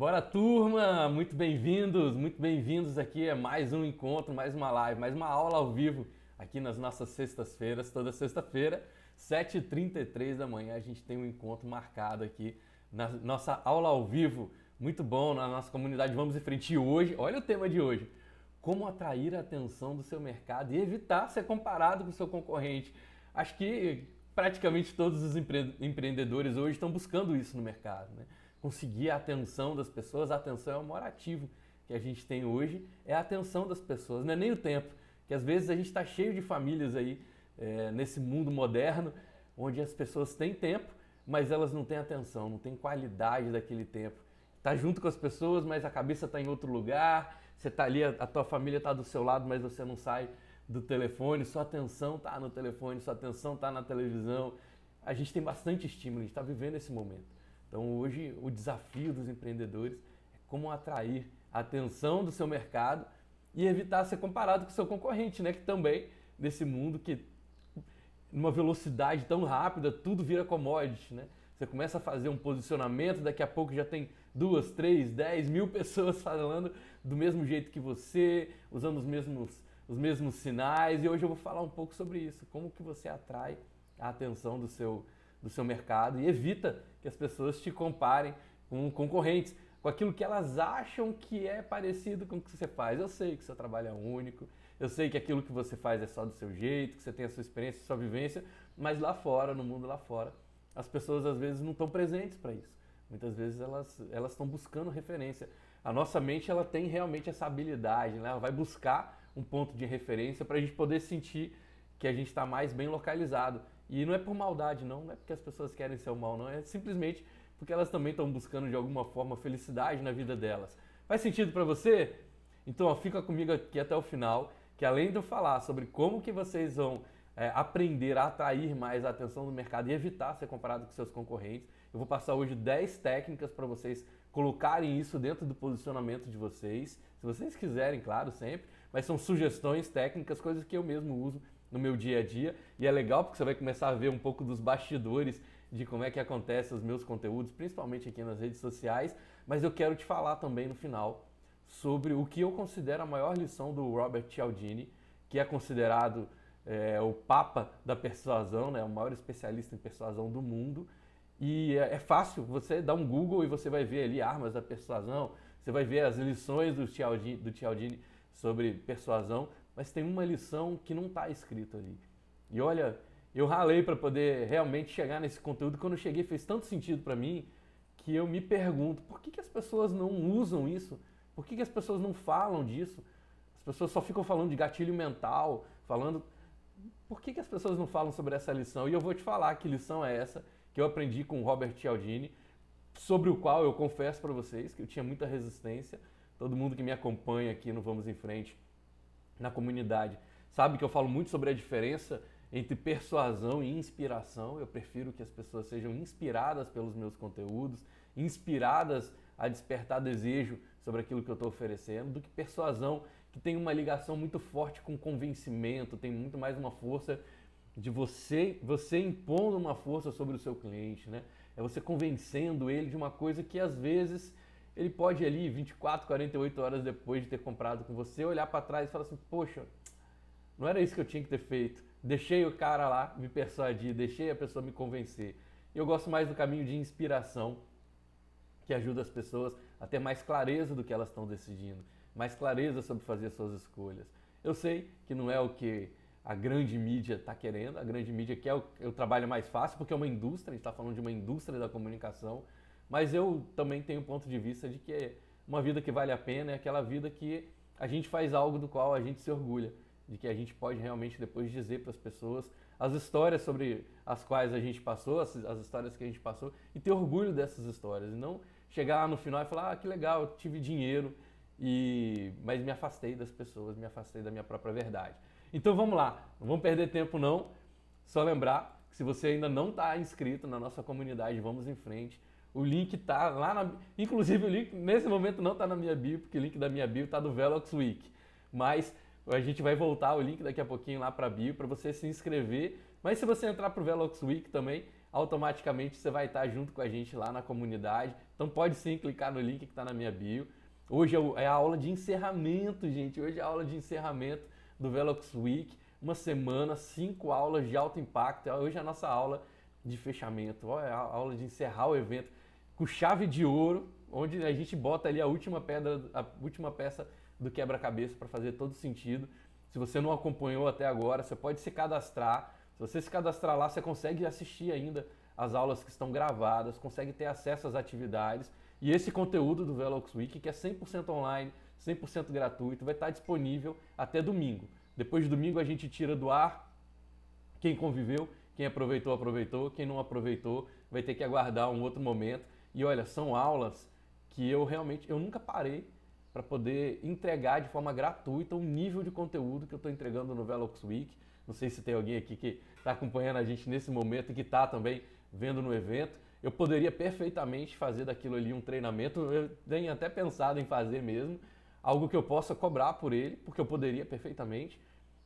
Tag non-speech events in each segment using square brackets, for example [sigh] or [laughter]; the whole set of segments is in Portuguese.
Bora turma, muito bem-vindos, muito bem-vindos aqui a mais um encontro, mais uma live, mais uma aula ao vivo aqui nas nossas sextas-feiras, toda sexta-feira, 7h33 da manhã a gente tem um encontro marcado aqui na nossa aula ao vivo, muito bom na nossa comunidade. Vamos em frente hoje, olha o tema de hoje, como atrair a atenção do seu mercado e evitar ser comparado com o seu concorrente. Acho que praticamente todos os empre empreendedores hoje estão buscando isso no mercado, né? Conseguir a atenção das pessoas. A atenção é o maior ativo que a gente tem hoje, é a atenção das pessoas, não é nem o tempo. Que às vezes a gente está cheio de famílias aí é, nesse mundo moderno, onde as pessoas têm tempo, mas elas não têm atenção, não têm qualidade daquele tempo. Está junto com as pessoas, mas a cabeça está em outro lugar. Você está ali, a, tua família está do seu lado, mas você não sai do telefone. Sua atenção está no telefone, sua atenção está na televisão. A gente tem bastante estímulo, a gente está vivendo esse momento. Então hoje o desafio dos empreendedores é como atrair a atenção do seu mercado e evitar ser comparado com o seu concorrente, né? Que também nesse mundo que numa velocidade tão rápida tudo vira commodity, né? Você começa a fazer um posicionamento, daqui a pouco já tem duas, três, dez mil [laughs] pessoas falando do mesmo jeito que você, usando os mesmos, os mesmos sinais. E hoje eu vou falar um pouco sobre isso, como que você atrai a atenção do seu do seu mercado e evita que as pessoas te comparem com concorrentes, com aquilo que elas acham que é parecido com o que você faz. Eu sei que seu trabalho é único, eu sei que aquilo que você faz é só do seu jeito, que você tem a sua experiência, a sua vivência, mas lá fora, no mundo lá fora, as pessoas às vezes não estão presentes para isso. Muitas vezes elas elas estão buscando referência. A nossa mente ela tem realmente essa habilidade, né? ela vai buscar um ponto de referência para a gente poder sentir que a gente está mais bem localizado. E não é por maldade, não, não é porque as pessoas querem ser o mal, não, é simplesmente porque elas também estão buscando de alguma forma felicidade na vida delas. Faz sentido para você? Então ó, fica comigo aqui até o final, que além de eu falar sobre como que vocês vão é, aprender a atrair mais a atenção do mercado e evitar ser comparado com seus concorrentes, eu vou passar hoje 10 técnicas para vocês colocarem isso dentro do posicionamento de vocês, se vocês quiserem, claro, sempre, mas são sugestões técnicas, coisas que eu mesmo uso no meu dia a dia. E é legal porque você vai começar a ver um pouco dos bastidores de como é que acontecem os meus conteúdos, principalmente aqui nas redes sociais. Mas eu quero te falar também no final sobre o que eu considero a maior lição do Robert Cialdini, que é considerado é, o papa da persuasão, né, o maior especialista em persuasão do mundo. E é, é fácil, você dá um Google e você vai ver ali armas da persuasão, você vai ver as lições do Cialdini, do Cialdini sobre persuasão mas tem uma lição que não está escrito ali. E olha, eu ralei para poder realmente chegar nesse conteúdo. Quando eu cheguei, fez tanto sentido para mim que eu me pergunto: por que, que as pessoas não usam isso? Por que, que as pessoas não falam disso? As pessoas só ficam falando de gatilho mental, falando. Por que, que as pessoas não falam sobre essa lição? E eu vou te falar que lição é essa que eu aprendi com o Robert Cialdini, sobre o qual eu confesso para vocês que eu tinha muita resistência. Todo mundo que me acompanha aqui no Vamos em Frente na comunidade sabe que eu falo muito sobre a diferença entre persuasão e inspiração. Eu prefiro que as pessoas sejam inspiradas pelos meus conteúdos, inspiradas a despertar desejo sobre aquilo que eu estou oferecendo, do que persuasão, que tem uma ligação muito forte com convencimento, tem muito mais uma força de você, você impondo uma força sobre o seu cliente, né? É você convencendo ele de uma coisa que às vezes ele pode ali 24, 48 horas depois de ter comprado com você olhar para trás e falar assim: "Poxa, não era isso que eu tinha que ter feito. Deixei o cara lá me persuadir, deixei a pessoa me convencer". Eu gosto mais do caminho de inspiração, que ajuda as pessoas a ter mais clareza do que elas estão decidindo, mais clareza sobre fazer suas escolhas. Eu sei que não é o que a grande mídia está querendo, a grande mídia quer o, o trabalho mais fácil, porque é uma indústria, a gente está falando de uma indústria da comunicação, mas eu também tenho o ponto de vista de que uma vida que vale a pena é aquela vida que a gente faz algo do qual a gente se orgulha, de que a gente pode realmente depois dizer para as pessoas as histórias sobre as quais a gente passou, as, as, histórias que a gente passou, e ter orgulho dessas histórias, e não chegar lá no final e falar, ah, que legal, eu tive dinheiro, e mas me afastei das pessoas, me afastei da minha própria verdade. Então vamos lá, não vamos perder tempo não, só lembrar que se você ainda não está inscrito na nossa comunidade, vamos em frente, o link tá lá na. Inclusive, o link nesse momento não está na minha bio, porque o link da minha bio está do Velox Week. Mas a gente vai voltar o link daqui a pouquinho lá para a bio para você se inscrever. Mas se você entrar para o Velox Week também, automaticamente você vai estar junto com a gente lá na comunidade. Então pode sim clicar no link que está na minha bio. Hoje é, é a aula de encerramento, gente. Hoje é a aula de encerramento do Velox Week. Uma semana, cinco aulas de alto impacto. Hoje é a nossa aula de fechamento. É a aula de encerrar o evento com chave de ouro, onde a gente bota ali a última pedra, a última peça do quebra-cabeça para fazer todo sentido. Se você não acompanhou até agora, você pode se cadastrar. Se você se cadastrar lá, você consegue assistir ainda as aulas que estão gravadas, consegue ter acesso às atividades. E esse conteúdo do Velox Week, que é 100% online, 100% gratuito, vai estar disponível até domingo. Depois de domingo a gente tira do ar quem conviveu, quem aproveitou, aproveitou, quem não aproveitou, vai ter que aguardar um outro momento. E olha, são aulas que eu realmente eu nunca parei para poder entregar de forma gratuita o nível de conteúdo que eu estou entregando no Velox Week. Não sei se tem alguém aqui que está acompanhando a gente nesse momento e que está também vendo no evento. Eu poderia perfeitamente fazer daquilo ali um treinamento, eu tenho até pensado em fazer mesmo, algo que eu possa cobrar por ele, porque eu poderia perfeitamente,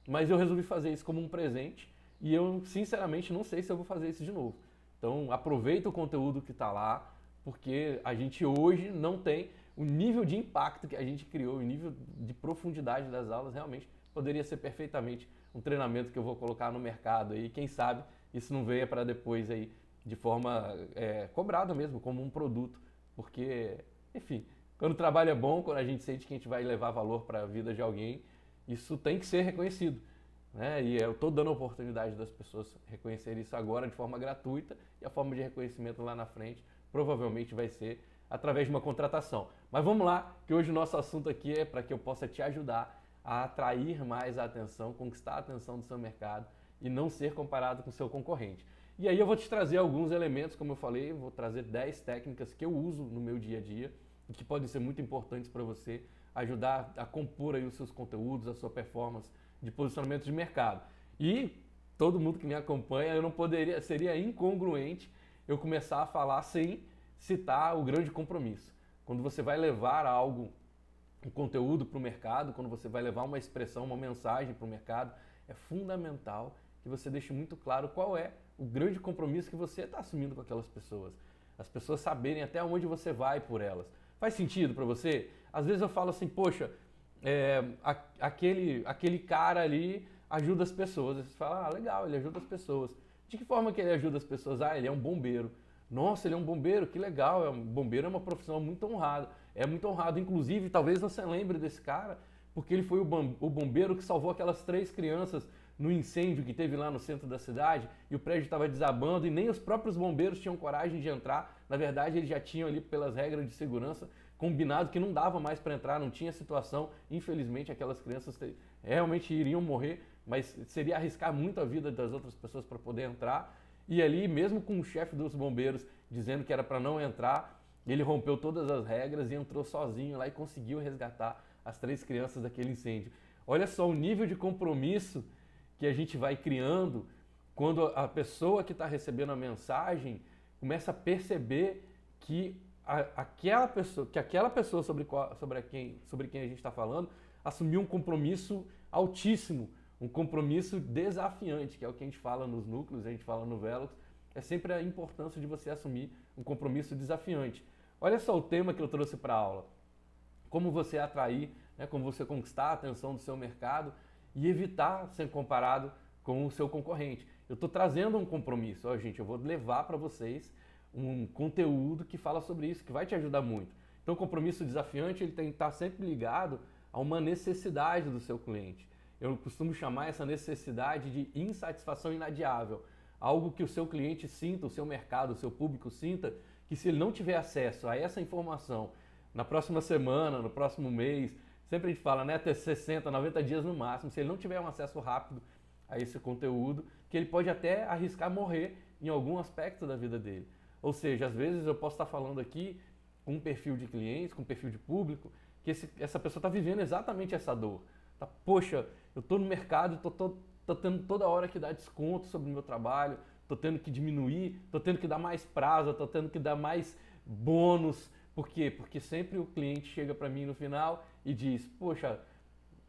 mas eu resolvi fazer isso como um presente e eu sinceramente não sei se eu vou fazer isso de novo. Então aproveita o conteúdo que está lá, porque a gente hoje não tem o nível de impacto que a gente criou, o nível de profundidade das aulas, realmente poderia ser perfeitamente um treinamento que eu vou colocar no mercado aí. Quem sabe isso não venha para depois aí de forma é, cobrada mesmo, como um produto. Porque, enfim, quando o trabalho é bom, quando a gente sente que a gente vai levar valor para a vida de alguém, isso tem que ser reconhecido. Né? E eu estou dando a oportunidade das pessoas reconhecerem isso agora de forma gratuita e a forma de reconhecimento lá na frente provavelmente vai ser através de uma contratação. Mas vamos lá, que hoje o nosso assunto aqui é para que eu possa te ajudar a atrair mais a atenção, conquistar a atenção do seu mercado e não ser comparado com o seu concorrente. E aí eu vou te trazer alguns elementos, como eu falei, vou trazer 10 técnicas que eu uso no meu dia a dia e que podem ser muito importantes para você ajudar a compor aí os seus conteúdos, a sua performance de posicionamento de mercado. E todo mundo que me acompanha, eu não poderia, seria incongruente eu começar a falar sem citar o grande compromisso. Quando você vai levar algo, um conteúdo para o mercado, quando você vai levar uma expressão, uma mensagem para o mercado, é fundamental que você deixe muito claro qual é o grande compromisso que você está assumindo com aquelas pessoas. As pessoas saberem até onde você vai por elas. Faz sentido para você? Às vezes eu falo assim, poxa, é, a, aquele, aquele cara ali ajuda as pessoas. Você fala, ah, legal, ele ajuda as pessoas. De que forma que ele ajuda as pessoas? Ah, ele é um bombeiro. Nossa, ele é um bombeiro, que legal. É um bombeiro é uma profissão muito honrada. É muito honrado. Inclusive, talvez você lembre desse cara, porque ele foi o bombeiro que salvou aquelas três crianças no incêndio que teve lá no centro da cidade e o prédio estava desabando e nem os próprios bombeiros tinham coragem de entrar. Na verdade, eles já tinham ali, pelas regras de segurança, combinado que não dava mais para entrar, não tinha situação. Infelizmente, aquelas crianças realmente iriam morrer, mas seria arriscar muito a vida das outras pessoas para poder entrar. E ali, mesmo com o chefe dos bombeiros dizendo que era para não entrar, ele rompeu todas as regras e entrou sozinho lá e conseguiu resgatar as três crianças daquele incêndio. Olha só o nível de compromisso que a gente vai criando quando a pessoa que está recebendo a mensagem começa a perceber que aquela pessoa, que aquela pessoa sobre, qual, sobre, quem, sobre quem a gente está falando assumiu um compromisso altíssimo um compromisso desafiante, que é o que a gente fala nos núcleos, a gente fala no Velox, é sempre a importância de você assumir um compromisso desafiante. Olha só o tema que eu trouxe para a aula. Como você atrair, né, como você conquistar a atenção do seu mercado e evitar ser comparado com o seu concorrente. Eu estou trazendo um compromisso. Ó, gente, eu vou levar para vocês um conteúdo que fala sobre isso, que vai te ajudar muito. Então, o compromisso desafiante ele tem que estar sempre ligado a uma necessidade do seu cliente eu costumo chamar essa necessidade de insatisfação inadiável. Algo que o seu cliente sinta, o seu mercado, o seu público sinta, que se ele não tiver acesso a essa informação na próxima semana, no próximo mês, sempre a gente fala, né, até 60, 90 dias no máximo, se ele não tiver um acesso rápido a esse conteúdo, que ele pode até arriscar morrer em algum aspecto da vida dele. Ou seja, às vezes eu posso estar falando aqui com um perfil de clientes, com um perfil de público, que esse, essa pessoa está vivendo exatamente essa dor. Tá, poxa, eu estou no mercado, estou tô, tô, tendo toda hora que dar desconto sobre o meu trabalho, estou tendo que diminuir, estou tendo que dar mais prazo, estou tendo que dar mais bônus. Por quê? Porque sempre o cliente chega para mim no final e diz: Poxa,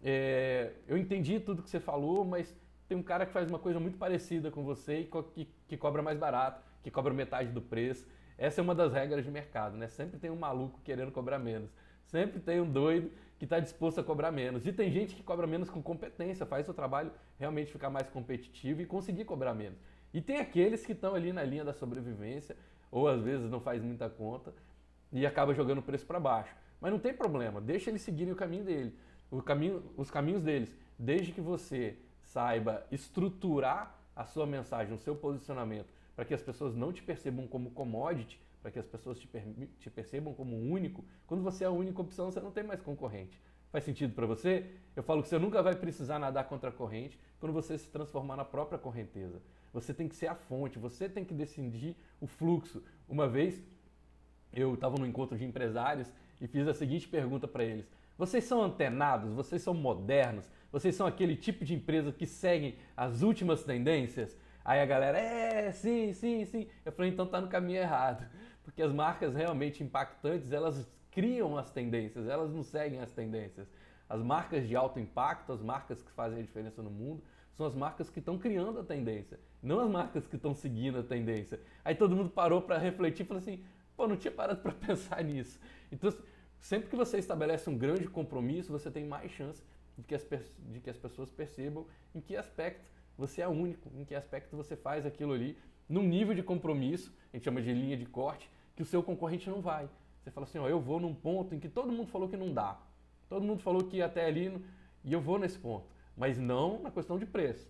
é, eu entendi tudo que você falou, mas tem um cara que faz uma coisa muito parecida com você e co que, que cobra mais barato, que cobra metade do preço. Essa é uma das regras de mercado, né? Sempre tem um maluco querendo cobrar menos. Sempre tem um doido que está disposto a cobrar menos. E tem gente que cobra menos com competência, faz o trabalho realmente ficar mais competitivo e conseguir cobrar menos. E tem aqueles que estão ali na linha da sobrevivência, ou às vezes não faz muita conta e acaba jogando o preço para baixo. Mas não tem problema, deixa eles seguirem o caminho dele, o caminho, os caminhos deles, desde que você saiba estruturar a sua mensagem, o seu posicionamento, para que as pessoas não te percebam como commodity, para que as pessoas te, te percebam como único, quando você é a única opção, você não tem mais concorrente. Faz sentido para você? Eu falo que você nunca vai precisar nadar contra a corrente quando você se transformar na própria correnteza. Você tem que ser a fonte, você tem que decidir o fluxo. Uma vez eu estava num encontro de empresários e fiz a seguinte pergunta para eles: Vocês são antenados? Vocês são modernos? Vocês são aquele tipo de empresa que seguem as últimas tendências? Aí a galera, é, sim, sim, sim. Eu falei, então tá no caminho errado porque as marcas realmente impactantes, elas criam as tendências, elas não seguem as tendências. As marcas de alto impacto, as marcas que fazem a diferença no mundo, são as marcas que estão criando a tendência, não as marcas que estão seguindo a tendência. Aí todo mundo parou para refletir e falou assim: pô, não tinha parado para [laughs] pensar nisso. Então, sempre que você estabelece um grande compromisso, você tem mais chance de que as, de que as pessoas percebam em que aspecto você é único, em que aspecto você faz aquilo ali, num nível de compromisso, a gente chama de linha de corte, que o seu concorrente não vai. Você fala assim, ó, eu vou num ponto em que todo mundo falou que não dá. Todo mundo falou que até ali e eu vou nesse ponto. Mas não na questão de preço.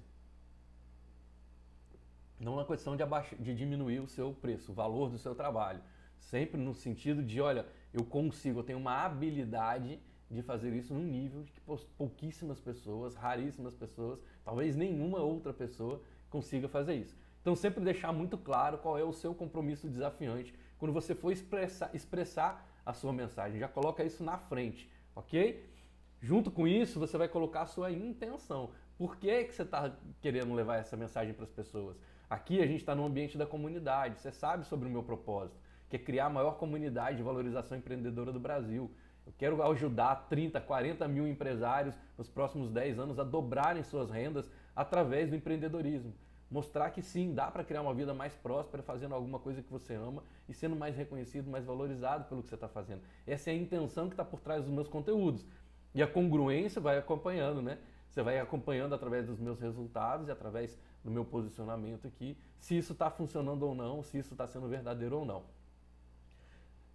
Não na questão de, abaixar, de diminuir o seu preço, o valor do seu trabalho. Sempre no sentido de, olha, eu consigo, eu tenho uma habilidade de fazer isso num nível que pouquíssimas pessoas, raríssimas pessoas, talvez nenhuma outra pessoa consiga fazer isso. Então sempre deixar muito claro qual é o seu compromisso desafiante quando você for expressar, expressar a sua mensagem. Já coloca isso na frente, ok? Junto com isso, você vai colocar a sua intenção. Por que, que você está querendo levar essa mensagem para as pessoas? Aqui a gente está no ambiente da comunidade. Você sabe sobre o meu propósito, que é criar a maior comunidade de valorização empreendedora do Brasil. Eu quero ajudar 30, 40 mil empresários nos próximos 10 anos a dobrarem suas rendas através do empreendedorismo mostrar que sim, dá para criar uma vida mais próspera fazendo alguma coisa que você ama e sendo mais reconhecido, mais valorizado pelo que você está fazendo. Essa é a intenção que está por trás dos meus conteúdos. E a congruência vai acompanhando, né? Você vai acompanhando através dos meus resultados e através do meu posicionamento aqui, se isso está funcionando ou não, se isso está sendo verdadeiro ou não.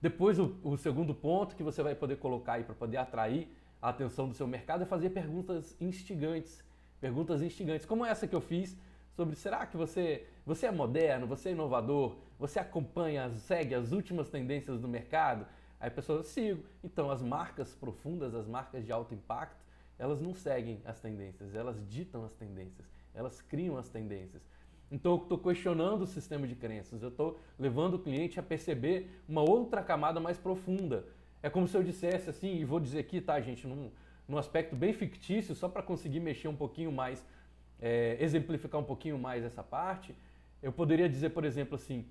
Depois, o, o segundo ponto que você vai poder colocar aí para poder atrair a atenção do seu mercado é fazer perguntas instigantes. Perguntas instigantes, como essa que eu fiz sobre será que você, você é moderno, você é inovador, você acompanha, segue as últimas tendências do mercado? Aí a pessoa, sigo. Então, as marcas profundas, as marcas de alto impacto, elas não seguem as tendências, elas ditam as tendências, elas criam as tendências. Então, eu estou questionando o sistema de crenças, eu estou levando o cliente a perceber uma outra camada mais profunda. É como se eu dissesse assim, e vou dizer aqui, tá, gente, num, num aspecto bem fictício, só para conseguir mexer um pouquinho mais é, exemplificar um pouquinho mais essa parte, eu poderia dizer, por exemplo, assim: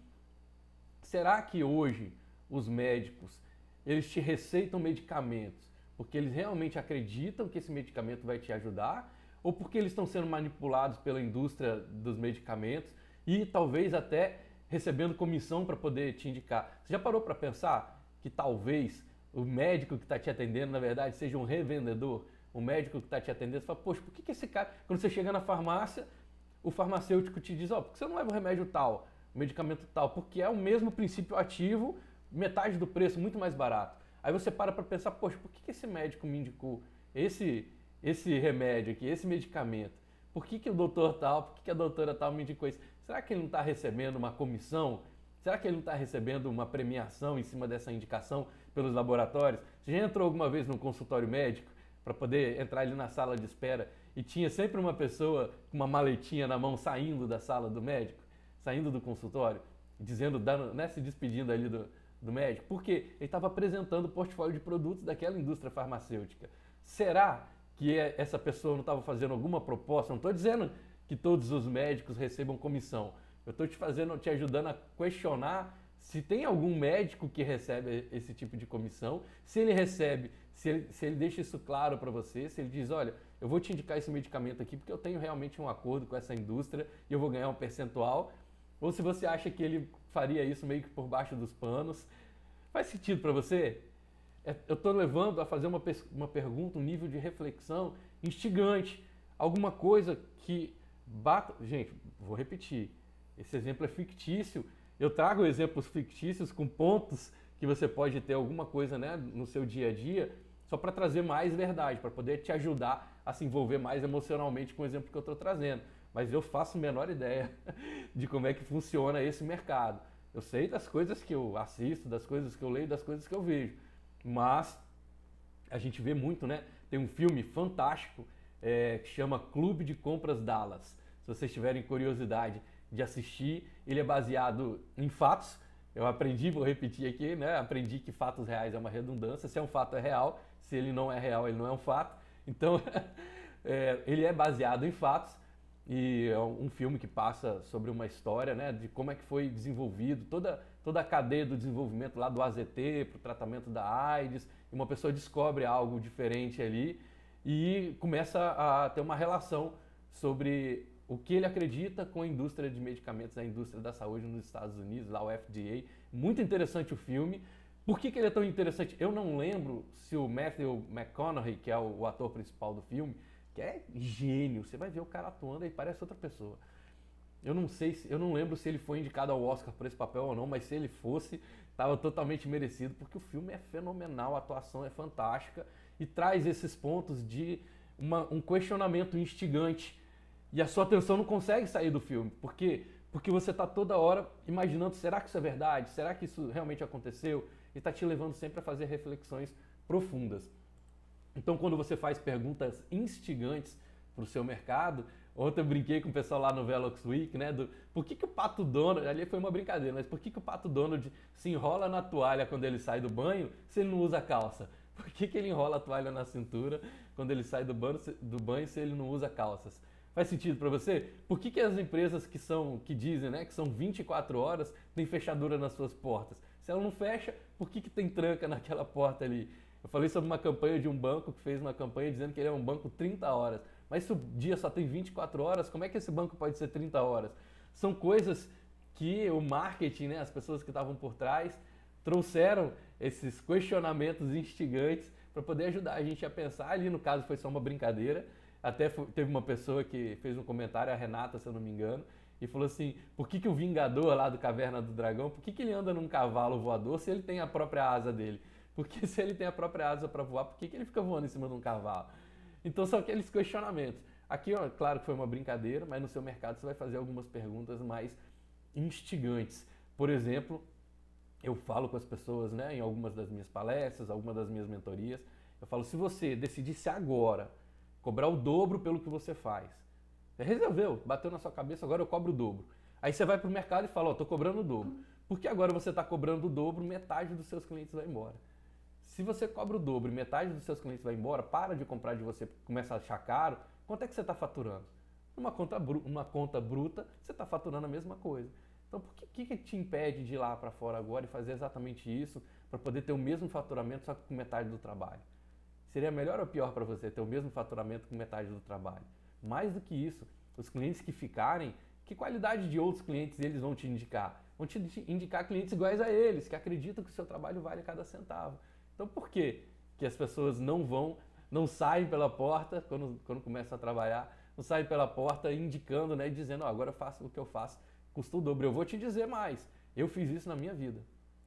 será que hoje os médicos eles te receitam medicamentos porque eles realmente acreditam que esse medicamento vai te ajudar ou porque eles estão sendo manipulados pela indústria dos medicamentos e talvez até recebendo comissão para poder te indicar? Você já parou para pensar que talvez o médico que está te atendendo, na verdade, seja um revendedor? O médico que está te atendendo, fala, poxa, por que, que esse cara. Quando você chega na farmácia, o farmacêutico te diz, ó, oh, por que você não leva o remédio tal, o medicamento tal? Porque é o mesmo princípio ativo, metade do preço, muito mais barato. Aí você para para pensar, poxa, por que, que esse médico me indicou esse, esse remédio aqui, esse medicamento? Por que, que o doutor tal, por que, que a doutora tal me indicou isso? Será que ele não está recebendo uma comissão? Será que ele não está recebendo uma premiação em cima dessa indicação pelos laboratórios? Você já entrou alguma vez num consultório médico para poder entrar ali na sala de espera e tinha sempre uma pessoa com uma maletinha na mão saindo da sala do médico, saindo do consultório, dizendo, dando, né, se despedindo ali do, do médico, porque ele estava apresentando o portfólio de produtos daquela indústria farmacêutica. Será que é, essa pessoa não estava fazendo alguma proposta? Não estou dizendo que todos os médicos recebam comissão. Eu estou te fazendo, te ajudando a questionar se tem algum médico que recebe esse tipo de comissão, se ele recebe, se ele, se ele deixa isso claro para você, se ele diz, olha, eu vou te indicar esse medicamento aqui porque eu tenho realmente um acordo com essa indústria e eu vou ganhar um percentual, ou se você acha que ele faria isso meio que por baixo dos panos. Faz sentido para você? É, eu estou levando a fazer uma, uma pergunta, um nível de reflexão instigante. Alguma coisa que bata. Gente, vou repetir. Esse exemplo é fictício. Eu trago exemplos fictícios com pontos que você pode ter alguma coisa né, no seu dia a dia, só para trazer mais verdade, para poder te ajudar a se envolver mais emocionalmente com o exemplo que eu estou trazendo. Mas eu faço a menor ideia [laughs] de como é que funciona esse mercado. Eu sei das coisas que eu assisto, das coisas que eu leio, das coisas que eu vejo. Mas a gente vê muito, né? Tem um filme fantástico é, que chama Clube de Compras Dallas. Se vocês tiverem curiosidade de assistir, ele é baseado em fatos. Eu aprendi, vou repetir aqui, né? Aprendi que fatos reais é uma redundância. Se é um fato é real, se ele não é real, ele não é um fato. Então, [laughs] é, ele é baseado em fatos e é um filme que passa sobre uma história, né, de como é que foi desenvolvido toda toda a cadeia do desenvolvimento lá do AZT para o tratamento da AIDS. E uma pessoa descobre algo diferente ali e começa a ter uma relação sobre o que ele acredita com a indústria de medicamentos, a indústria da saúde nos Estados Unidos, lá o FDA. Muito interessante o filme. Por que, que ele é tão interessante? Eu não lembro se o Matthew McConaughey, que é o, o ator principal do filme, que é gênio, você vai ver o cara atuando e parece outra pessoa. Eu não sei, se, eu não lembro se ele foi indicado ao Oscar por esse papel ou não, mas se ele fosse, estava totalmente merecido, porque o filme é fenomenal, a atuação é fantástica e traz esses pontos de uma, um questionamento instigante e a sua atenção não consegue sair do filme. Por quê? Porque você está toda hora imaginando: será que isso é verdade? Será que isso realmente aconteceu? E está te levando sempre a fazer reflexões profundas. Então, quando você faz perguntas instigantes para o seu mercado, ontem eu brinquei com o pessoal lá no Velox Week, né? Do por que, que o Pato Donald, ali foi uma brincadeira, mas por que, que o Pato Donald se enrola na toalha quando ele sai do banho se ele não usa calça? Por que, que ele enrola a toalha na cintura quando ele sai do banho, do banho se ele não usa calças? Faz sentido para você? Por que, que as empresas que são que dizem né, que são 24 horas têm fechadura nas suas portas? Se ela não fecha, por que, que tem tranca naquela porta ali? Eu falei sobre uma campanha de um banco que fez uma campanha dizendo que ele é um banco 30 horas. Mas se o dia só tem 24 horas, como é que esse banco pode ser 30 horas? São coisas que o marketing, né, as pessoas que estavam por trás, trouxeram esses questionamentos instigantes para poder ajudar a gente a pensar. Ali, no caso, foi só uma brincadeira, até teve uma pessoa que fez um comentário, a Renata, se eu não me engano, e falou assim: por que, que o Vingador lá do Caverna do Dragão, por que, que ele anda num cavalo voador se ele tem a própria asa dele? Porque [laughs] se ele tem a própria asa para voar, por que, que ele fica voando em cima de um cavalo? Então são aqueles questionamentos. Aqui, ó, claro que foi uma brincadeira, mas no seu mercado você vai fazer algumas perguntas mais instigantes. Por exemplo, eu falo com as pessoas, né, em algumas das minhas palestras, algumas das minhas mentorias, eu falo: se você decidisse agora cobrar o dobro pelo que você faz. Resolveu, bateu na sua cabeça, agora eu cobro o dobro. Aí você vai para o mercado e fala, ó, oh, tô cobrando o dobro. Porque agora você está cobrando o dobro, metade dos seus clientes vai embora. Se você cobra o dobro e metade dos seus clientes vai embora, para de comprar de você, começa a achar caro, quanto é que você está faturando? Numa conta, uma conta bruta, você está faturando a mesma coisa. Então, por que, que te impede de ir lá para fora agora e fazer exatamente isso para poder ter o mesmo faturamento, só que com metade do trabalho? Seria melhor ou pior para você ter o mesmo faturamento com metade do trabalho? Mais do que isso, os clientes que ficarem, que qualidade de outros clientes eles vão te indicar? Vão te indicar clientes iguais a eles, que acreditam que o seu trabalho vale cada centavo. Então por que, que as pessoas não vão, não saem pela porta quando, quando começam a trabalhar, não saem pela porta indicando, né, dizendo, oh, agora eu faço o que eu faço, custa o dobro. Eu vou te dizer mais, eu fiz isso na minha vida,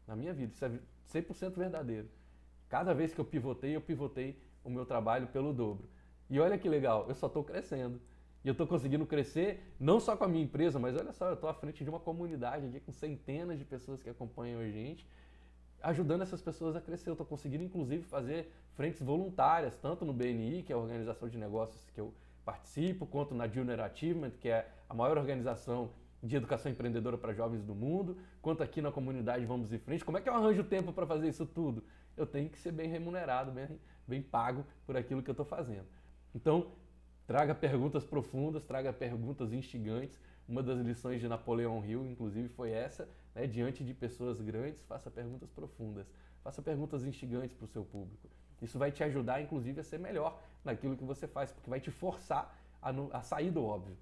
na minha vida, isso é 100% verdadeiro. Cada vez que eu pivotei, eu pivotei o meu trabalho pelo dobro. E olha que legal, eu só estou crescendo. E eu estou conseguindo crescer não só com a minha empresa, mas olha só, eu estou à frente de uma comunidade aqui com centenas de pessoas que acompanham a gente, ajudando essas pessoas a crescer. Eu estou conseguindo, inclusive, fazer frentes voluntárias, tanto no BNI, que é a organização de negócios que eu participo, quanto na Junior Achievement, que é a maior organização de educação empreendedora para jovens do mundo, quanto aqui na comunidade Vamos em Frente. Como é que eu arranjo tempo para fazer isso tudo? eu tenho que ser bem remunerado, bem, bem pago por aquilo que eu estou fazendo. Então, traga perguntas profundas, traga perguntas instigantes. Uma das lições de Napoleão Hill, inclusive, foi essa: né? diante de pessoas grandes, faça perguntas profundas, faça perguntas instigantes para o seu público. Isso vai te ajudar, inclusive, a ser melhor naquilo que você faz, porque vai te forçar a, no, a sair do óbvio.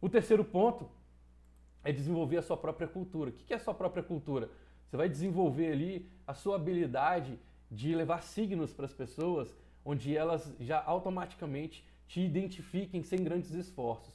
O terceiro ponto é desenvolver a sua própria cultura. O que é a sua própria cultura? Você vai desenvolver ali a sua habilidade de levar signos para as pessoas, onde elas já automaticamente te identifiquem sem grandes esforços.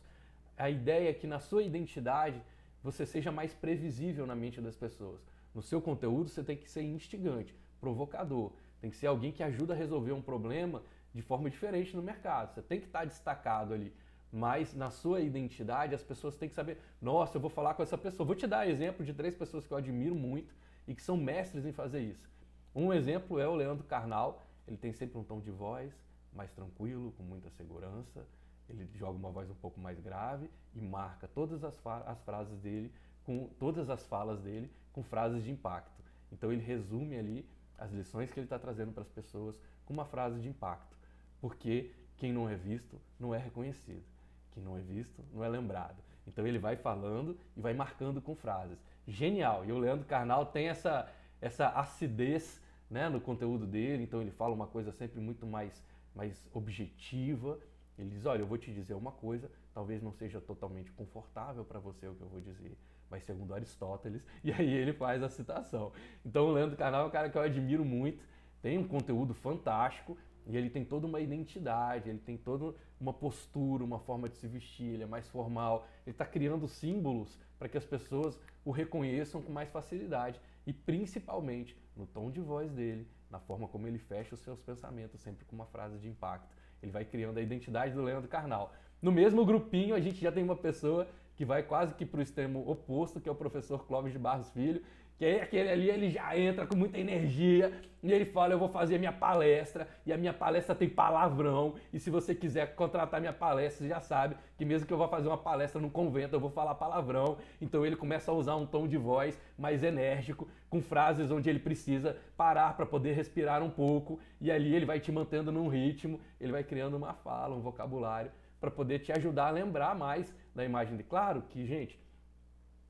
A ideia é que na sua identidade você seja mais previsível na mente das pessoas. No seu conteúdo você tem que ser instigante, provocador, tem que ser alguém que ajuda a resolver um problema de forma diferente no mercado. Você tem que estar destacado ali. Mas na sua identidade as pessoas têm que saber, nossa, eu vou falar com essa pessoa. Vou te dar exemplo de três pessoas que eu admiro muito e que são mestres em fazer isso. Um exemplo é o Leandro Carnal, ele tem sempre um tom de voz mais tranquilo, com muita segurança. Ele joga uma voz um pouco mais grave e marca todas as, as frases dele, com todas as falas dele com frases de impacto. Então ele resume ali as lições que ele está trazendo para as pessoas com uma frase de impacto. Porque quem não é visto não é reconhecido. Quem não é visto não é lembrado. Então ele vai falando e vai marcando com frases. Genial! E o Leandro Carnal tem essa, essa acidez né, no conteúdo dele, então ele fala uma coisa sempre muito mais, mais objetiva. Ele diz: Olha, eu vou te dizer uma coisa, talvez não seja totalmente confortável para você o que eu vou dizer, mas segundo Aristóteles, [laughs] e aí ele faz a citação. Então o Leandro Carnal é um cara que eu admiro muito, tem um conteúdo fantástico, e ele tem toda uma identidade, ele tem toda uma postura, uma forma de se vestir, ele é mais formal, ele está criando símbolos para que as pessoas o reconheçam com mais facilidade e principalmente no tom de voz dele, na forma como ele fecha os seus pensamentos, sempre com uma frase de impacto. Ele vai criando a identidade do Leandro Carnal. No mesmo grupinho, a gente já tem uma pessoa que vai quase que para o extremo oposto, que é o professor Clóvis de Barros Filho, que aí aquele ali ele já entra com muita energia e ele fala: Eu vou fazer minha palestra e a minha palestra tem palavrão. E se você quiser contratar minha palestra, você já sabe que mesmo que eu vá fazer uma palestra no convento, eu vou falar palavrão. Então ele começa a usar um tom de voz mais enérgico, com frases onde ele precisa parar para poder respirar um pouco. E ali ele vai te mantendo num ritmo, ele vai criando uma fala, um vocabulário para poder te ajudar a lembrar mais da imagem de. Claro que, gente,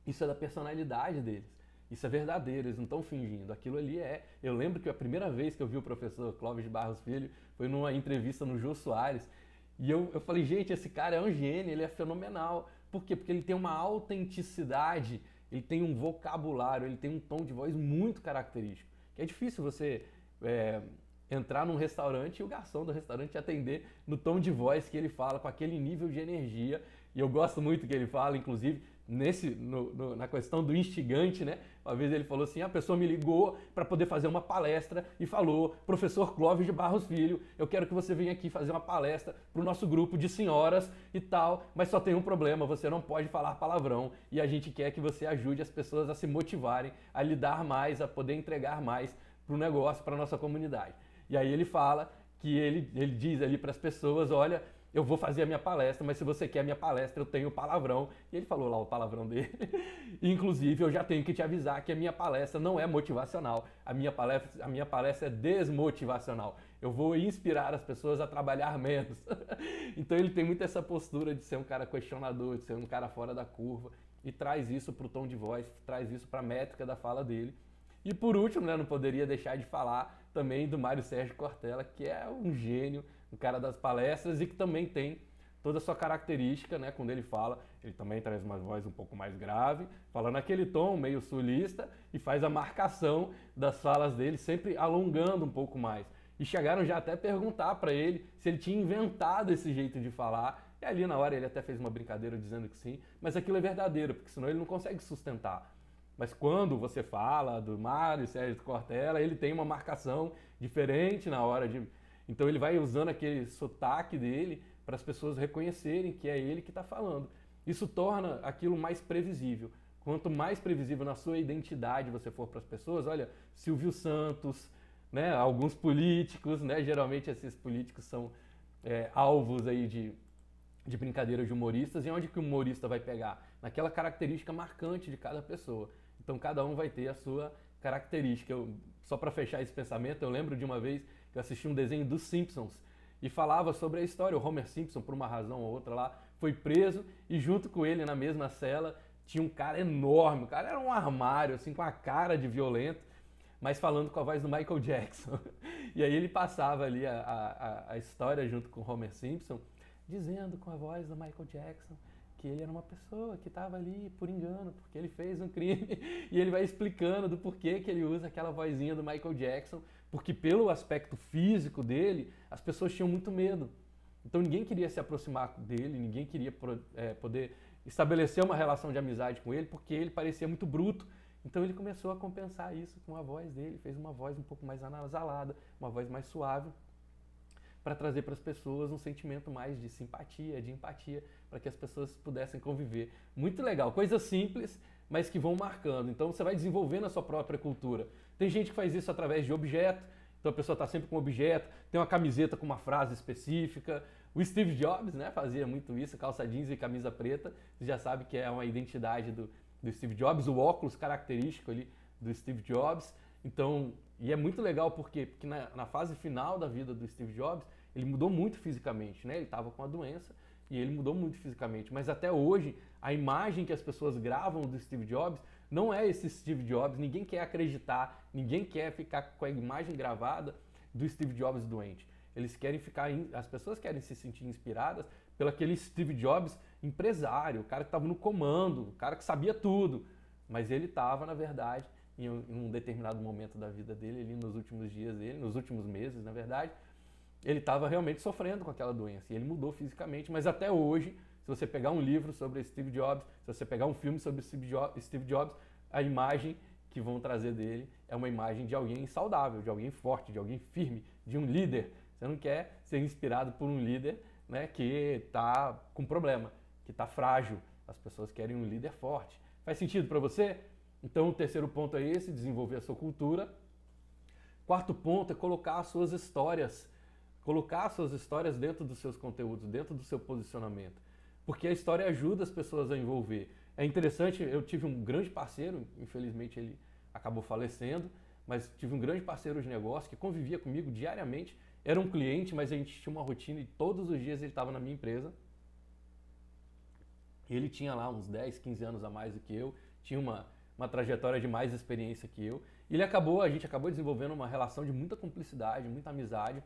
isso é da personalidade deles. Isso é verdadeiro, eles não estão fingindo. Aquilo ali é. Eu lembro que a primeira vez que eu vi o professor Clóvis de Barros Filho foi numa entrevista no Jô Soares. E eu, eu falei, gente, esse cara é um gênio, ele é fenomenal. Por quê? Porque ele tem uma autenticidade, ele tem um vocabulário, ele tem um tom de voz muito característico. Que é difícil você é, entrar num restaurante e o garçom do restaurante atender no tom de voz que ele fala, com aquele nível de energia. E eu gosto muito que ele fala, inclusive, nesse no, no, na questão do instigante, né? Uma vez ele falou assim: a pessoa me ligou para poder fazer uma palestra e falou, professor Clóvis de Barros Filho, eu quero que você venha aqui fazer uma palestra para o nosso grupo de senhoras e tal, mas só tem um problema, você não pode falar palavrão e a gente quer que você ajude as pessoas a se motivarem, a lidar mais, a poder entregar mais para o negócio, para nossa comunidade. E aí ele fala que ele, ele diz ali para as pessoas, olha, eu vou fazer a minha palestra, mas se você quer a minha palestra, eu tenho palavrão. E ele falou lá o palavrão dele. [laughs] Inclusive, eu já tenho que te avisar que a minha palestra não é motivacional. A minha palestra, a minha palestra é desmotivacional. Eu vou inspirar as pessoas a trabalhar menos. [laughs] então ele tem muito essa postura de ser um cara questionador, de ser um cara fora da curva e traz isso para o tom de voz, traz isso para a métrica da fala dele. E por último, né, não poderia deixar de falar também do Mário Sérgio Cortella, que é um gênio um cara das palestras e que também tem toda a sua característica, né? Quando ele fala, ele também traz uma voz um pouco mais grave, falando aquele tom meio sulista e faz a marcação das falas dele, sempre alongando um pouco mais. E chegaram já até perguntar para ele se ele tinha inventado esse jeito de falar. E ali na hora ele até fez uma brincadeira dizendo que sim, mas aquilo é verdadeiro, porque senão ele não consegue sustentar. Mas quando você fala do Mário Sérgio Cortella, ele tem uma marcação diferente na hora de então ele vai usando aquele sotaque dele para as pessoas reconhecerem que é ele que está falando. Isso torna aquilo mais previsível. Quanto mais previsível na sua identidade você for para as pessoas, olha, Silvio Santos, né, alguns políticos, né, geralmente esses políticos são é, alvos aí de, de brincadeiras de humoristas, e onde que o humorista vai pegar? Naquela característica marcante de cada pessoa. Então cada um vai ter a sua característica. Eu, só para fechar esse pensamento, eu lembro de uma vez eu assisti um desenho dos Simpsons e falava sobre a história. O Homer Simpson, por uma razão ou outra lá, foi preso e junto com ele na mesma cela tinha um cara enorme. O cara era um armário, assim, com a cara de violento, mas falando com a voz do Michael Jackson. [laughs] E aí ele passava ali a, a, a história junto com o Homer Simpson, dizendo com a voz do Michael Jackson que ele era uma pessoa que estava ali por engano, porque ele fez um crime, [laughs] e ele vai explicando do porquê que ele usa aquela vozinha do Michael Jackson, porque pelo aspecto físico dele, as pessoas tinham muito medo. Então ninguém queria se aproximar dele, ninguém queria é, poder estabelecer uma relação de amizade com ele, porque ele parecia muito bruto. Então ele começou a compensar isso com a voz dele, fez uma voz um pouco mais anasalada, uma voz mais suave, para trazer para as pessoas um sentimento mais de simpatia, de empatia, para que as pessoas pudessem conviver. Muito legal, coisas simples, mas que vão marcando. Então você vai desenvolvendo a sua própria cultura. Tem gente que faz isso através de objeto, então a pessoa está sempre com um objeto, tem uma camiseta com uma frase específica. O Steve Jobs né, fazia muito isso, calça jeans e camisa preta. Você já sabe que é uma identidade do, do Steve Jobs, o óculos característico ali do Steve Jobs. Então, e é muito legal porque, porque na, na, fase final da vida do Steve Jobs, ele mudou muito fisicamente, né? Ele estava com a doença e ele mudou muito fisicamente. Mas até hoje, a imagem que as pessoas gravam do Steve Jobs não é esse Steve Jobs. Ninguém quer acreditar, ninguém quer ficar com a imagem gravada do Steve Jobs doente. Eles querem ficar, as pessoas querem se sentir inspiradas pelo aquele Steve Jobs empresário, o cara que estava no comando, o cara que sabia tudo. Mas ele estava, na verdade, em um determinado momento da vida dele, ali nos últimos dias dele, nos últimos meses, na verdade, ele estava realmente sofrendo com aquela doença e ele mudou fisicamente, mas até hoje se você pegar um livro sobre Steve Jobs, se você pegar um filme sobre Steve Jobs, a imagem que vão trazer dele é uma imagem de alguém saudável, de alguém forte, de alguém firme, de um líder. Você não quer ser inspirado por um líder né, que está com problema, que está frágil. As pessoas querem um líder forte. Faz sentido para você? Então, o terceiro ponto é esse: desenvolver a sua cultura. Quarto ponto é colocar as suas histórias, colocar as suas histórias dentro dos seus conteúdos, dentro do seu posicionamento porque a história ajuda as pessoas a envolver. É interessante, eu tive um grande parceiro, infelizmente ele acabou falecendo, mas tive um grande parceiro de negócio que convivia comigo diariamente. Era um cliente, mas a gente tinha uma rotina e todos os dias ele estava na minha empresa. Ele tinha lá uns 10, 15 anos a mais do que eu, tinha uma, uma trajetória de mais experiência que eu. E ele acabou, a gente acabou desenvolvendo uma relação de muita cumplicidade, muita amizade.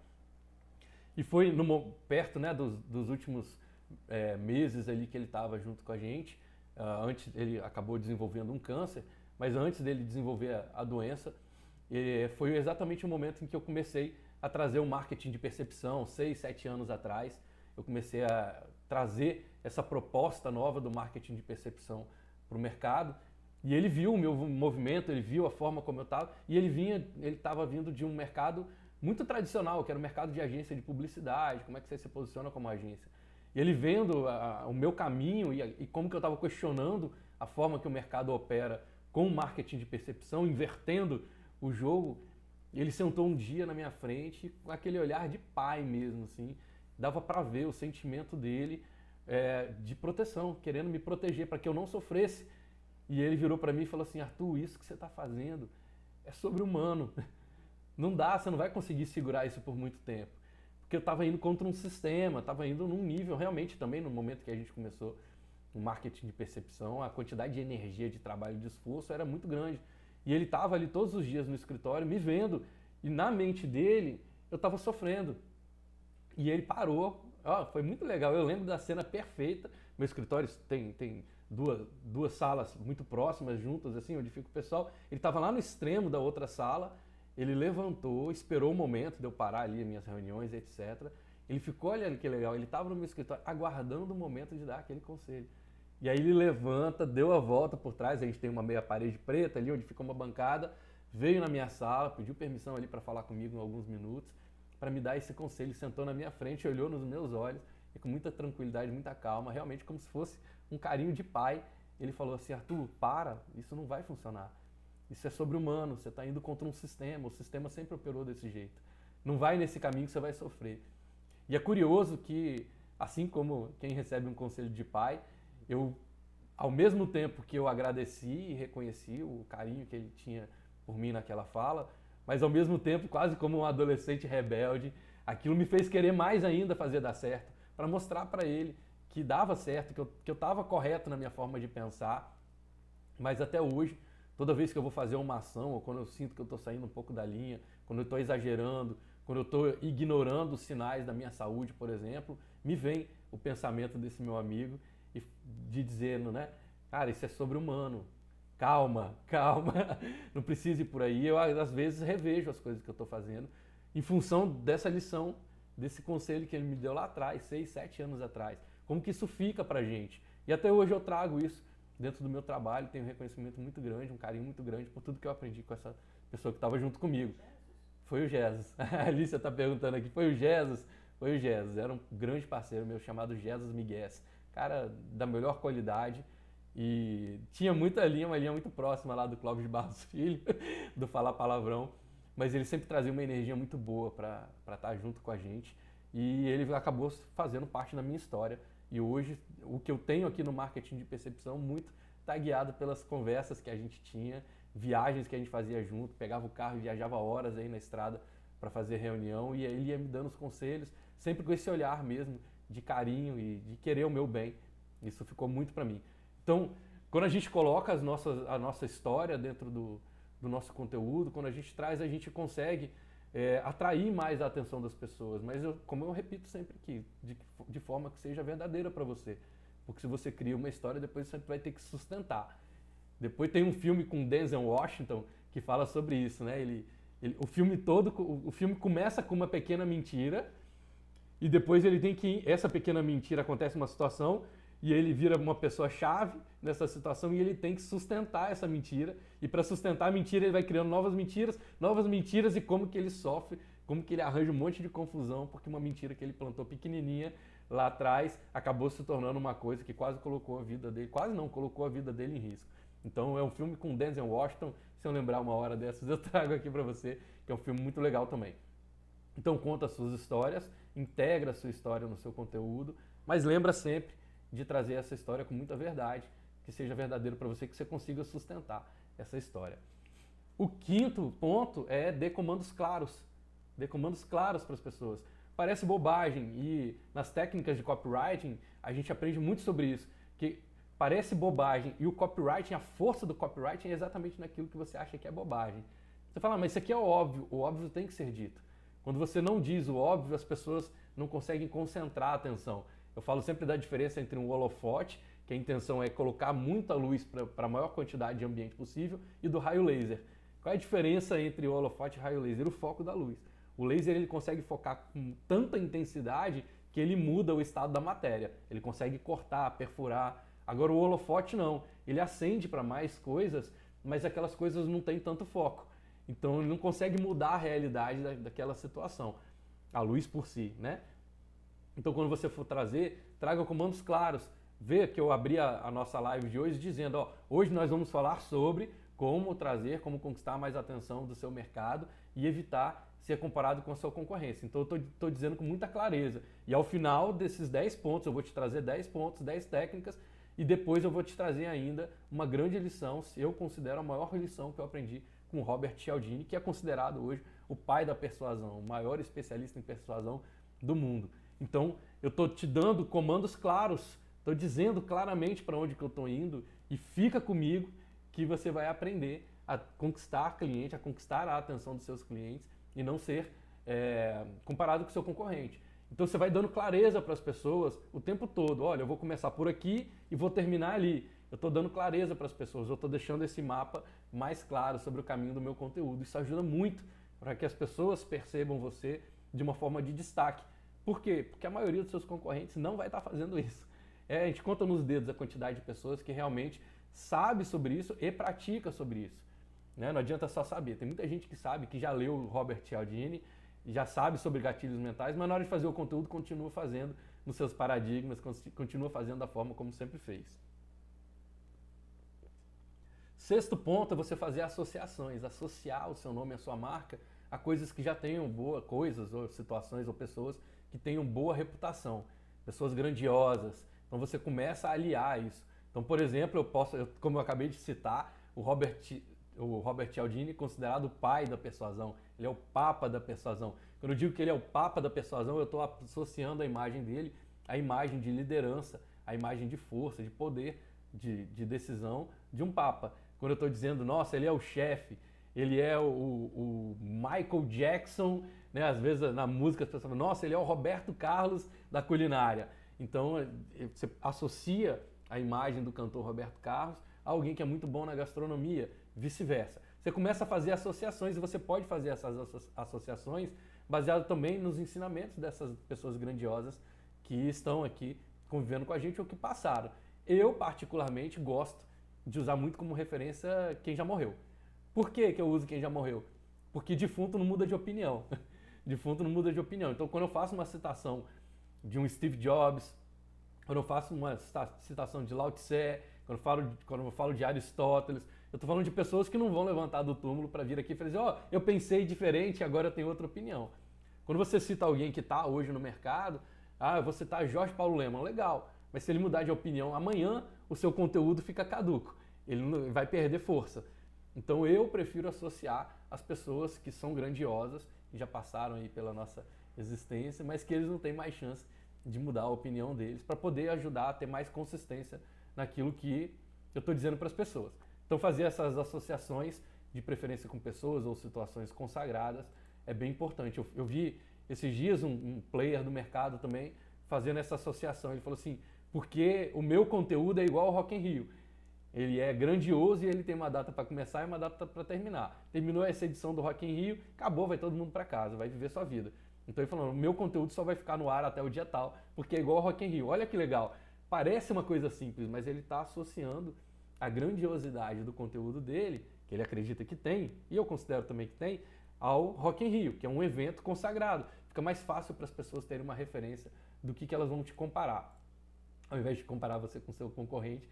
E foi no, perto né, dos, dos últimos é, meses ali que ele estava junto com a gente. Uh, antes ele acabou desenvolvendo um câncer, mas antes dele desenvolver a, a doença, foi exatamente o momento em que eu comecei a trazer o marketing de percepção, seis, sete anos atrás. Eu comecei a trazer essa proposta nova do marketing de percepção para o mercado. E ele viu o meu movimento, ele viu a forma como eu estava, e ele vinha, ele estava vindo de um mercado muito tradicional, que era o mercado de agência de publicidade, como é que você se posiciona como agência. E ele vendo a, o meu caminho e, a, e como que eu estava questionando a forma que o mercado opera com o marketing de percepção, invertendo o jogo, ele sentou um dia na minha frente com aquele olhar de pai mesmo, assim, dava para ver o sentimento dele é, de proteção, querendo me proteger para que eu não sofresse. E ele virou para mim e falou assim: Arthur, isso que você está fazendo é sobre-humano. [laughs] Não dá, você não vai conseguir segurar isso por muito tempo porque eu estava indo contra um sistema, estava indo num nível realmente também no momento que a gente começou o marketing de percepção, a quantidade de energia, de trabalho, de esforço era muito grande. E ele estava ali todos os dias no escritório me vendo e na mente dele eu estava sofrendo. E ele parou. Oh, foi muito legal. Eu lembro da cena perfeita. Meu escritório tem, tem duas, duas salas muito próximas, juntas, assim, onde fica o pessoal. Ele estava lá no extremo da outra sala ele levantou, esperou o momento de eu parar ali minhas reuniões, etc. Ele ficou, olha que legal, ele estava no meu escritório aguardando o momento de dar aquele conselho. E aí ele levanta, deu a volta por trás, a gente tem uma meia parede preta ali onde fica uma bancada, veio na minha sala, pediu permissão ali para falar comigo em alguns minutos, para me dar esse conselho, sentou na minha frente, olhou nos meus olhos e com muita tranquilidade, muita calma, realmente como se fosse um carinho de pai, ele falou assim: "Arthur, para, isso não vai funcionar. Isso é sobre-humano, você está indo contra um sistema, o sistema sempre operou desse jeito. Não vai nesse caminho que você vai sofrer. E é curioso que, assim como quem recebe um conselho de pai, eu, ao mesmo tempo que eu agradeci e reconheci o carinho que ele tinha por mim naquela fala, mas ao mesmo tempo, quase como um adolescente rebelde, aquilo me fez querer mais ainda fazer dar certo, para mostrar para ele que dava certo, que eu estava correto na minha forma de pensar. Mas até hoje, Toda vez que eu vou fazer uma ação, ou quando eu sinto que eu estou saindo um pouco da linha, quando eu estou exagerando, quando eu estou ignorando os sinais da minha saúde, por exemplo, me vem o pensamento desse meu amigo de dizendo, né? Cara, isso é sobre humano. Calma, [laughs] calma, não precisa ir por aí. Eu, às vezes, revejo as coisas que eu estou fazendo em função dessa lição, desse conselho que ele me deu lá atrás, seis, sete anos atrás. Como que isso fica pra gente. E até hoje eu trago isso dentro do meu trabalho, tenho um reconhecimento muito grande, um carinho muito grande por tudo que eu aprendi com essa pessoa que estava junto comigo. Foi o Jesus. [laughs] A Alicia está perguntando aqui, foi o Jesus? Foi o Jesus. Era um grande parceiro meu chamado Jesus Miguel. Cara da melhor qualidade. E tinha muita linha, uma linha muito próxima lá do Clóvis de Barros [laughs] Filho, do Falar Palavrão. Mas ele sempre trazia uma energia muito boa para estar tá junto com a gente. E ele acabou fazendo parte da minha história. E hoje, o que eu tenho aqui no marketing de percepção, muito está guiado pelas conversas que a gente tinha, viagens que a gente fazia junto, pegava o carro e viajava horas aí na estrada para fazer reunião. E ele ia me dando os conselhos, sempre com esse olhar mesmo de carinho e de querer o meu bem. Isso ficou muito para mim. Então, quando a gente coloca as nossas, a nossa história dentro do, do nosso conteúdo, quando a gente traz, a gente consegue é, atrair mais a atenção das pessoas. Mas, eu, como eu repito sempre aqui, de, de forma que seja verdadeira para você. Porque se você cria uma história, depois você vai ter que sustentar. Depois tem um filme com Denzel Washington que fala sobre isso, né? Ele, ele, o filme todo, o, filme começa com uma pequena mentira e depois ele tem que essa pequena mentira acontece uma situação e ele vira uma pessoa chave nessa situação e ele tem que sustentar essa mentira. E para sustentar a mentira, ele vai criando novas mentiras, novas mentiras e como que ele sofre, como que ele arranja um monte de confusão, porque uma mentira que ele plantou pequenininha lá atrás acabou se tornando uma coisa que quase colocou a vida dele, quase não, colocou a vida dele em risco. Então é um filme com Denzel Washington, se eu lembrar uma hora dessas [laughs] eu trago aqui para você, que é um filme muito legal também. Então conta as suas histórias, integra a sua história no seu conteúdo, mas lembra sempre de trazer essa história com muita verdade, que seja verdadeiro para você, que você consiga sustentar essa história. O quinto ponto é dê comandos claros. Dê comandos claros para as pessoas. Parece bobagem e nas técnicas de copywriting a gente aprende muito sobre isso, que parece bobagem e o copywriting, a força do copywriting é exatamente naquilo que você acha que é bobagem. Você fala, ah, mas isso aqui é óbvio, o óbvio tem que ser dito. Quando você não diz o óbvio, as pessoas não conseguem concentrar a atenção. Eu falo sempre da diferença entre um holofote, que a intenção é colocar muita luz para a maior quantidade de ambiente possível, e do raio laser. Qual é a diferença entre o holofote e raio laser? O foco da luz. O laser ele consegue focar com tanta intensidade que ele muda o estado da matéria. Ele consegue cortar, perfurar. Agora o holofote não. Ele acende para mais coisas, mas aquelas coisas não têm tanto foco. Então ele não consegue mudar a realidade da, daquela situação. A luz por si, né? Então, quando você for trazer, traga comandos claros. Vê que eu abri a, a nossa live de hoje dizendo: ó, hoje nós vamos falar sobre como trazer, como conquistar mais atenção do seu mercado e evitar ser comparado com a sua concorrência. Então, eu estou dizendo com muita clareza. E ao final desses 10 pontos, eu vou te trazer 10 pontos, 10 técnicas e depois eu vou te trazer ainda uma grande lição, eu considero a maior lição que eu aprendi com Robert Cialdini, que é considerado hoje o pai da persuasão, o maior especialista em persuasão do mundo. Então, eu estou te dando comandos claros, estou dizendo claramente para onde que eu estou indo e fica comigo que você vai aprender a conquistar cliente, a conquistar a atenção dos seus clientes e não ser é, comparado com o seu concorrente. Então você vai dando clareza para as pessoas o tempo todo. Olha, eu vou começar por aqui e vou terminar ali. Eu estou dando clareza para as pessoas, eu estou deixando esse mapa mais claro sobre o caminho do meu conteúdo. Isso ajuda muito para que as pessoas percebam você de uma forma de destaque. Por quê? Porque a maioria dos seus concorrentes não vai estar fazendo isso. É, a gente conta nos dedos a quantidade de pessoas que realmente sabe sobre isso e pratica sobre isso. Né? Não adianta só saber. Tem muita gente que sabe, que já leu o Robert Cialdini, já sabe sobre gatilhos mentais, mas na hora de fazer o conteúdo continua fazendo nos seus paradigmas, continua fazendo da forma como sempre fez. Sexto ponto é você fazer associações, associar o seu nome, a sua marca a coisas que já tenham boa, coisas ou situações ou pessoas que tenham boa reputação, pessoas grandiosas. Então você começa a aliar isso. Então, por exemplo, eu posso, eu, como eu acabei de citar, o Robert, o Robert Cialdini é considerado o pai da persuasão. Ele é o papa da persuasão. Quando eu digo que ele é o papa da persuasão, eu estou associando a imagem dele à imagem de liderança, à imagem de força, de poder, de, de decisão de um papa. Quando eu estou dizendo, nossa, ele é o chefe, ele é o, o Michael Jackson, né? Às vezes na música as pessoas falam, nossa, ele é o Roberto Carlos da culinária. Então é, você associa a imagem do cantor Roberto Carlos a alguém que é muito bom na gastronomia, vice-versa. Você começa a fazer associações e você pode fazer essas associações baseado também nos ensinamentos dessas pessoas grandiosas que estão aqui convivendo com a gente ou que passaram. Eu, particularmente, gosto de usar muito como referência quem já morreu. Por que, que eu uso quem já morreu? Porque defunto não muda de opinião. [laughs] defunto não muda de opinião. Então, quando eu faço uma citação de um Steve Jobs, quando eu faço uma citação de Lao Tse, quando eu falo, quando eu falo de Aristóteles, eu estou falando de pessoas que não vão levantar do túmulo para vir aqui e dizer, ó, oh, eu pensei diferente, agora eu tenho outra opinião. Quando você cita alguém que está hoje no mercado, ah, eu vou citar Jorge Paulo Leman, legal. Mas se ele mudar de opinião amanhã, o seu conteúdo fica caduco. Ele vai perder força. Então eu prefiro associar as pessoas que são grandiosas, que já passaram aí pela nossa existência, mas que eles não têm mais chance de mudar a opinião deles para poder ajudar a ter mais consistência naquilo que eu estou dizendo para as pessoas. Então fazer essas associações de preferência com pessoas ou situações consagradas é bem importante. Eu, eu vi esses dias um, um, player do mercado também fazendo essa associação. Ele falou assim, porque o meu conteúdo é igual ao Rock in Rio. Ele é grandioso e ele tem uma data para começar e uma data para terminar. Terminou essa edição do Rock in Rio, acabou, vai todo mundo para casa, vai viver sua vida. Então ele falou, meu conteúdo só vai ficar no ar até o dia tal, porque é igual ao Rock in Rio. Olha que legal. Parece uma coisa simples, mas ele está associando a grandiosidade do conteúdo dele, que ele acredita que tem, e eu considero também que tem, ao Rock in Rio, que é um evento consagrado. Fica mais fácil para as pessoas terem uma referência do que, que elas vão te comparar. Ao invés de comparar você com seu concorrente.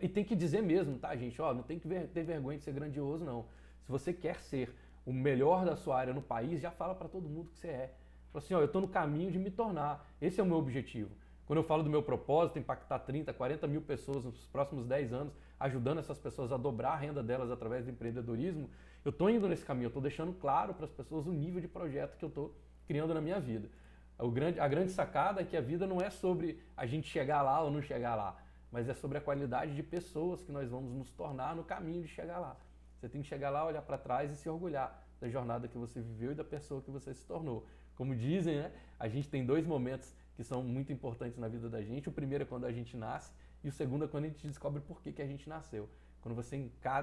E tem que dizer mesmo, tá, gente? Ó, não tem que ter vergonha de ser grandioso, não. Se você quer ser o melhor da sua área no país, já fala para todo mundo que você é. Fala assim, ó, eu estou no caminho de me tornar. Esse é o meu objetivo. Quando eu falo do meu propósito, impactar 30, 40 mil pessoas nos próximos 10 anos, ajudando essas pessoas a dobrar a renda delas através do empreendedorismo, eu estou indo nesse caminho, eu estou deixando claro para as pessoas o nível de projeto que eu estou criando na minha vida. Grande, a grande sacada é que a vida não é sobre a gente chegar lá ou não chegar lá, mas é sobre a qualidade de pessoas que nós vamos nos tornar no caminho de chegar lá. Você tem que chegar lá, olhar para trás e se orgulhar da jornada que você viveu e da pessoa que você se tornou. Como dizem, né? A gente tem dois momentos que são muito importantes na vida da gente. O primeiro é quando a gente nasce e o segundo é quando a gente descobre por que, que a gente nasceu. Quando você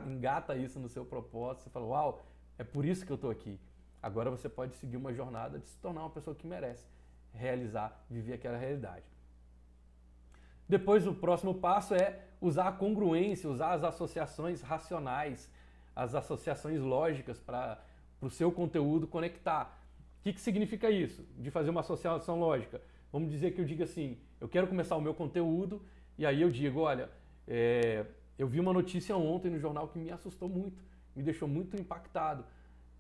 engata isso no seu propósito, você fala, uau, é por isso que eu estou aqui. Agora você pode seguir uma jornada de se tornar uma pessoa que merece realizar, viver aquela realidade. Depois, o próximo passo é usar a congruência, usar as associações racionais, as associações lógicas para o seu conteúdo conectar. O que, que significa isso? De fazer uma associação lógica? Vamos dizer que eu diga assim: eu quero começar o meu conteúdo, e aí eu digo, olha, é, eu vi uma notícia ontem no jornal que me assustou muito, me deixou muito impactado.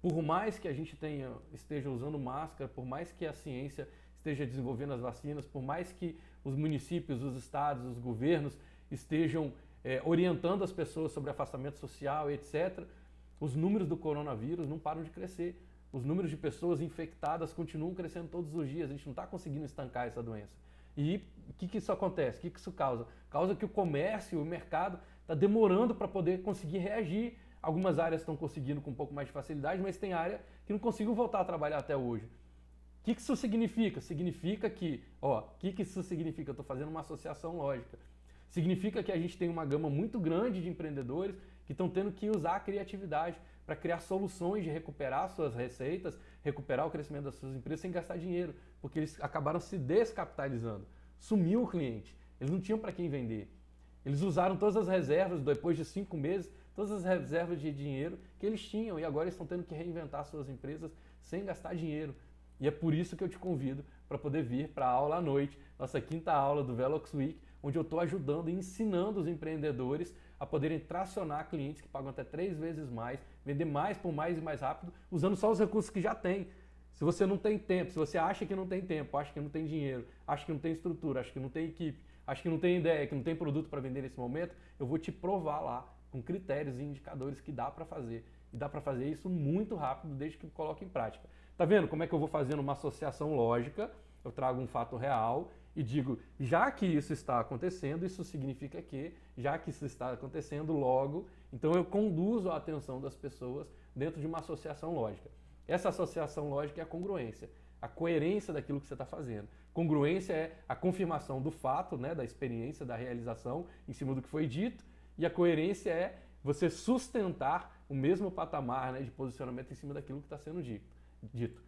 Por mais que a gente tenha, esteja usando máscara, por mais que a ciência esteja desenvolvendo as vacinas, por mais que os municípios, os estados, os governos estejam é, orientando as pessoas sobre afastamento social, etc., os números do coronavírus não param de crescer. Os números de pessoas infectadas continuam crescendo todos os dias. A gente não está conseguindo estancar essa doença. E o que, que isso acontece? O que, que isso causa? Causa que o comércio, o mercado está demorando para poder conseguir reagir. Algumas áreas estão conseguindo com um pouco mais de facilidade, mas tem área que não conseguiu voltar a trabalhar até hoje. O que, que isso significa? Significa que, ó, o que, que isso significa? Estou fazendo uma associação lógica. Significa que a gente tem uma gama muito grande de empreendedores que estão tendo que usar a criatividade para criar soluções de recuperar suas receitas, recuperar o crescimento das suas empresas sem gastar dinheiro, porque eles acabaram se descapitalizando. Sumiu o cliente, eles não tinham para quem vender. Eles usaram todas as reservas, depois de cinco meses, todas as reservas de dinheiro que eles tinham e agora estão tendo que reinventar suas empresas sem gastar dinheiro. E é por isso que eu te convido para poder vir para a aula à noite, nossa quinta aula do Velox Week, onde eu estou ajudando e ensinando os empreendedores a poderem tracionar clientes que pagam até três vezes mais, vender mais por mais e mais rápido, usando só os recursos que já tem. Se você não tem tempo, se você acha que não tem tempo, acha que não tem dinheiro, acha que não tem estrutura, acha que não tem equipe, acha que não tem ideia, que não tem produto para vender nesse momento, eu vou te provar lá com critérios e indicadores que dá para fazer. E dá para fazer isso muito rápido desde que coloque em prática. Tá vendo como é que eu vou fazendo uma associação lógica? Eu trago um fato real e digo, já que isso está acontecendo, isso significa que, já que isso está acontecendo, logo, então eu conduzo a atenção das pessoas dentro de uma associação lógica. Essa associação lógica é a congruência. a coerência daquilo que você está fazendo. Congruência é a confirmação do fato, né, da experiência, da realização em cima do que foi dito, e a coerência é você sustentar o mesmo patamar né, de posicionamento em cima daquilo que está sendo dito.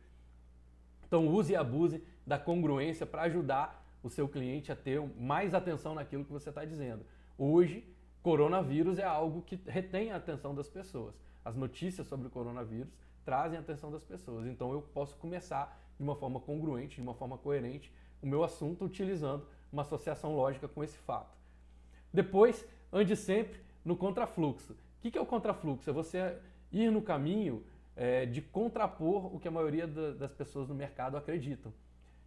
Então use e abuse da congruência para ajudar o seu cliente a ter mais atenção naquilo que você está dizendo. Hoje, coronavírus é algo que retém a atenção das pessoas. As notícias sobre o coronavírus trazem a atenção das pessoas. Então eu posso começar de uma forma congruente, de uma forma coerente, o meu assunto utilizando uma associação lógica com esse fato. Depois, ande sempre no contrafluxo. O que é o contrafluxo? É você ir no caminho é, de contrapor o que a maioria das pessoas no mercado acreditam.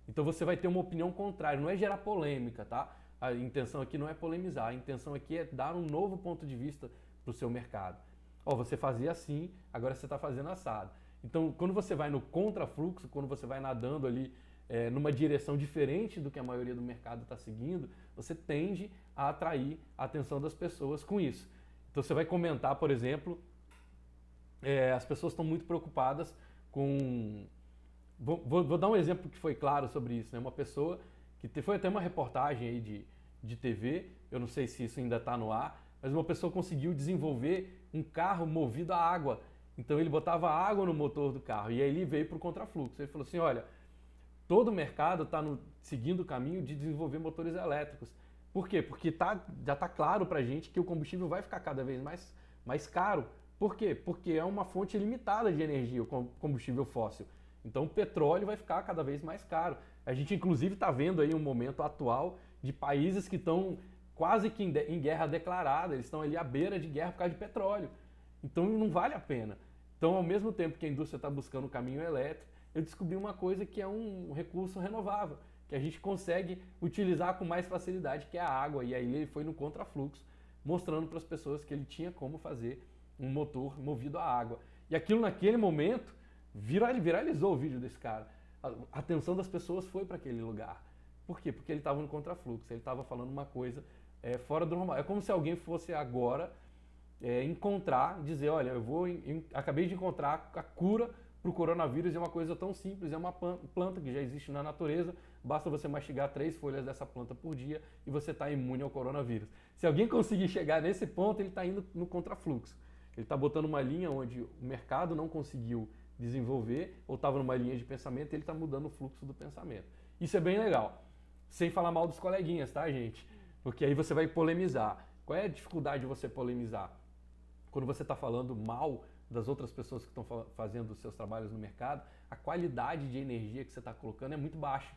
Então você vai ter uma opinião contrária, não é gerar polêmica, tá? A intenção aqui não é polemizar, a intenção aqui é dar um novo ponto de vista para o seu mercado. Ó, você fazia assim, agora você está fazendo assado. Então, quando você vai no contrafluxo, quando você vai nadando ali é, numa direção diferente do que a maioria do mercado está seguindo, você tende a atrair a atenção das pessoas com isso. Então, você vai comentar, por exemplo, é, as pessoas estão muito preocupadas com. Vou, vou, dar um exemplo que foi claro sobre isso. Né? Uma pessoa que te, foi até uma reportagem aí de, de TV, eu não sei se isso ainda está no ar, mas uma pessoa conseguiu desenvolver um carro movido a água. Então ele botava água no motor do carro e aí ele veio para o contrafluxo. Ele falou assim: olha, todo o mercado está seguindo o caminho de desenvolver motores elétricos. Por quê? Porque tá, já está claro para a gente que o combustível vai ficar cada vez mais, mais caro. Por quê? Porque é uma fonte limitada de energia, o combustível fóssil. Então o petróleo vai ficar cada vez mais caro. A gente inclusive está vendo aí um momento atual de países que estão quase que em guerra declarada, eles estão ali à beira de guerra por causa de petróleo. Então não vale a pena. Então, ao mesmo tempo que a indústria está buscando o caminho elétrico, eu descobri uma coisa que é um recurso renovável, que a gente consegue utilizar com mais facilidade, que é a água. E aí ele foi no contrafluxo, mostrando para as pessoas que ele tinha como fazer um motor movido a água. E aquilo naquele momento viralizou o vídeo desse cara. A atenção das pessoas foi para aquele lugar. Por quê? Porque ele estava no contrafluxo, ele estava falando uma coisa é, fora do normal. É como se alguém fosse agora é, encontrar, dizer, olha, eu vou, em, acabei de encontrar a cura para o coronavírus, é uma coisa tão simples, é uma planta que já existe na natureza, basta você mastigar três folhas dessa planta por dia e você está imune ao coronavírus. Se alguém conseguir chegar nesse ponto, ele está indo no contrafluxo. Ele está botando uma linha onde o mercado não conseguiu desenvolver ou estava numa linha de pensamento, ele está mudando o fluxo do pensamento. Isso é bem legal. Sem falar mal dos coleguinhas, tá, gente? Porque aí você vai polemizar. Qual é a dificuldade de você polemizar? quando você está falando mal das outras pessoas que estão fazendo os seus trabalhos no mercado, a qualidade de energia que você está colocando é muito baixa.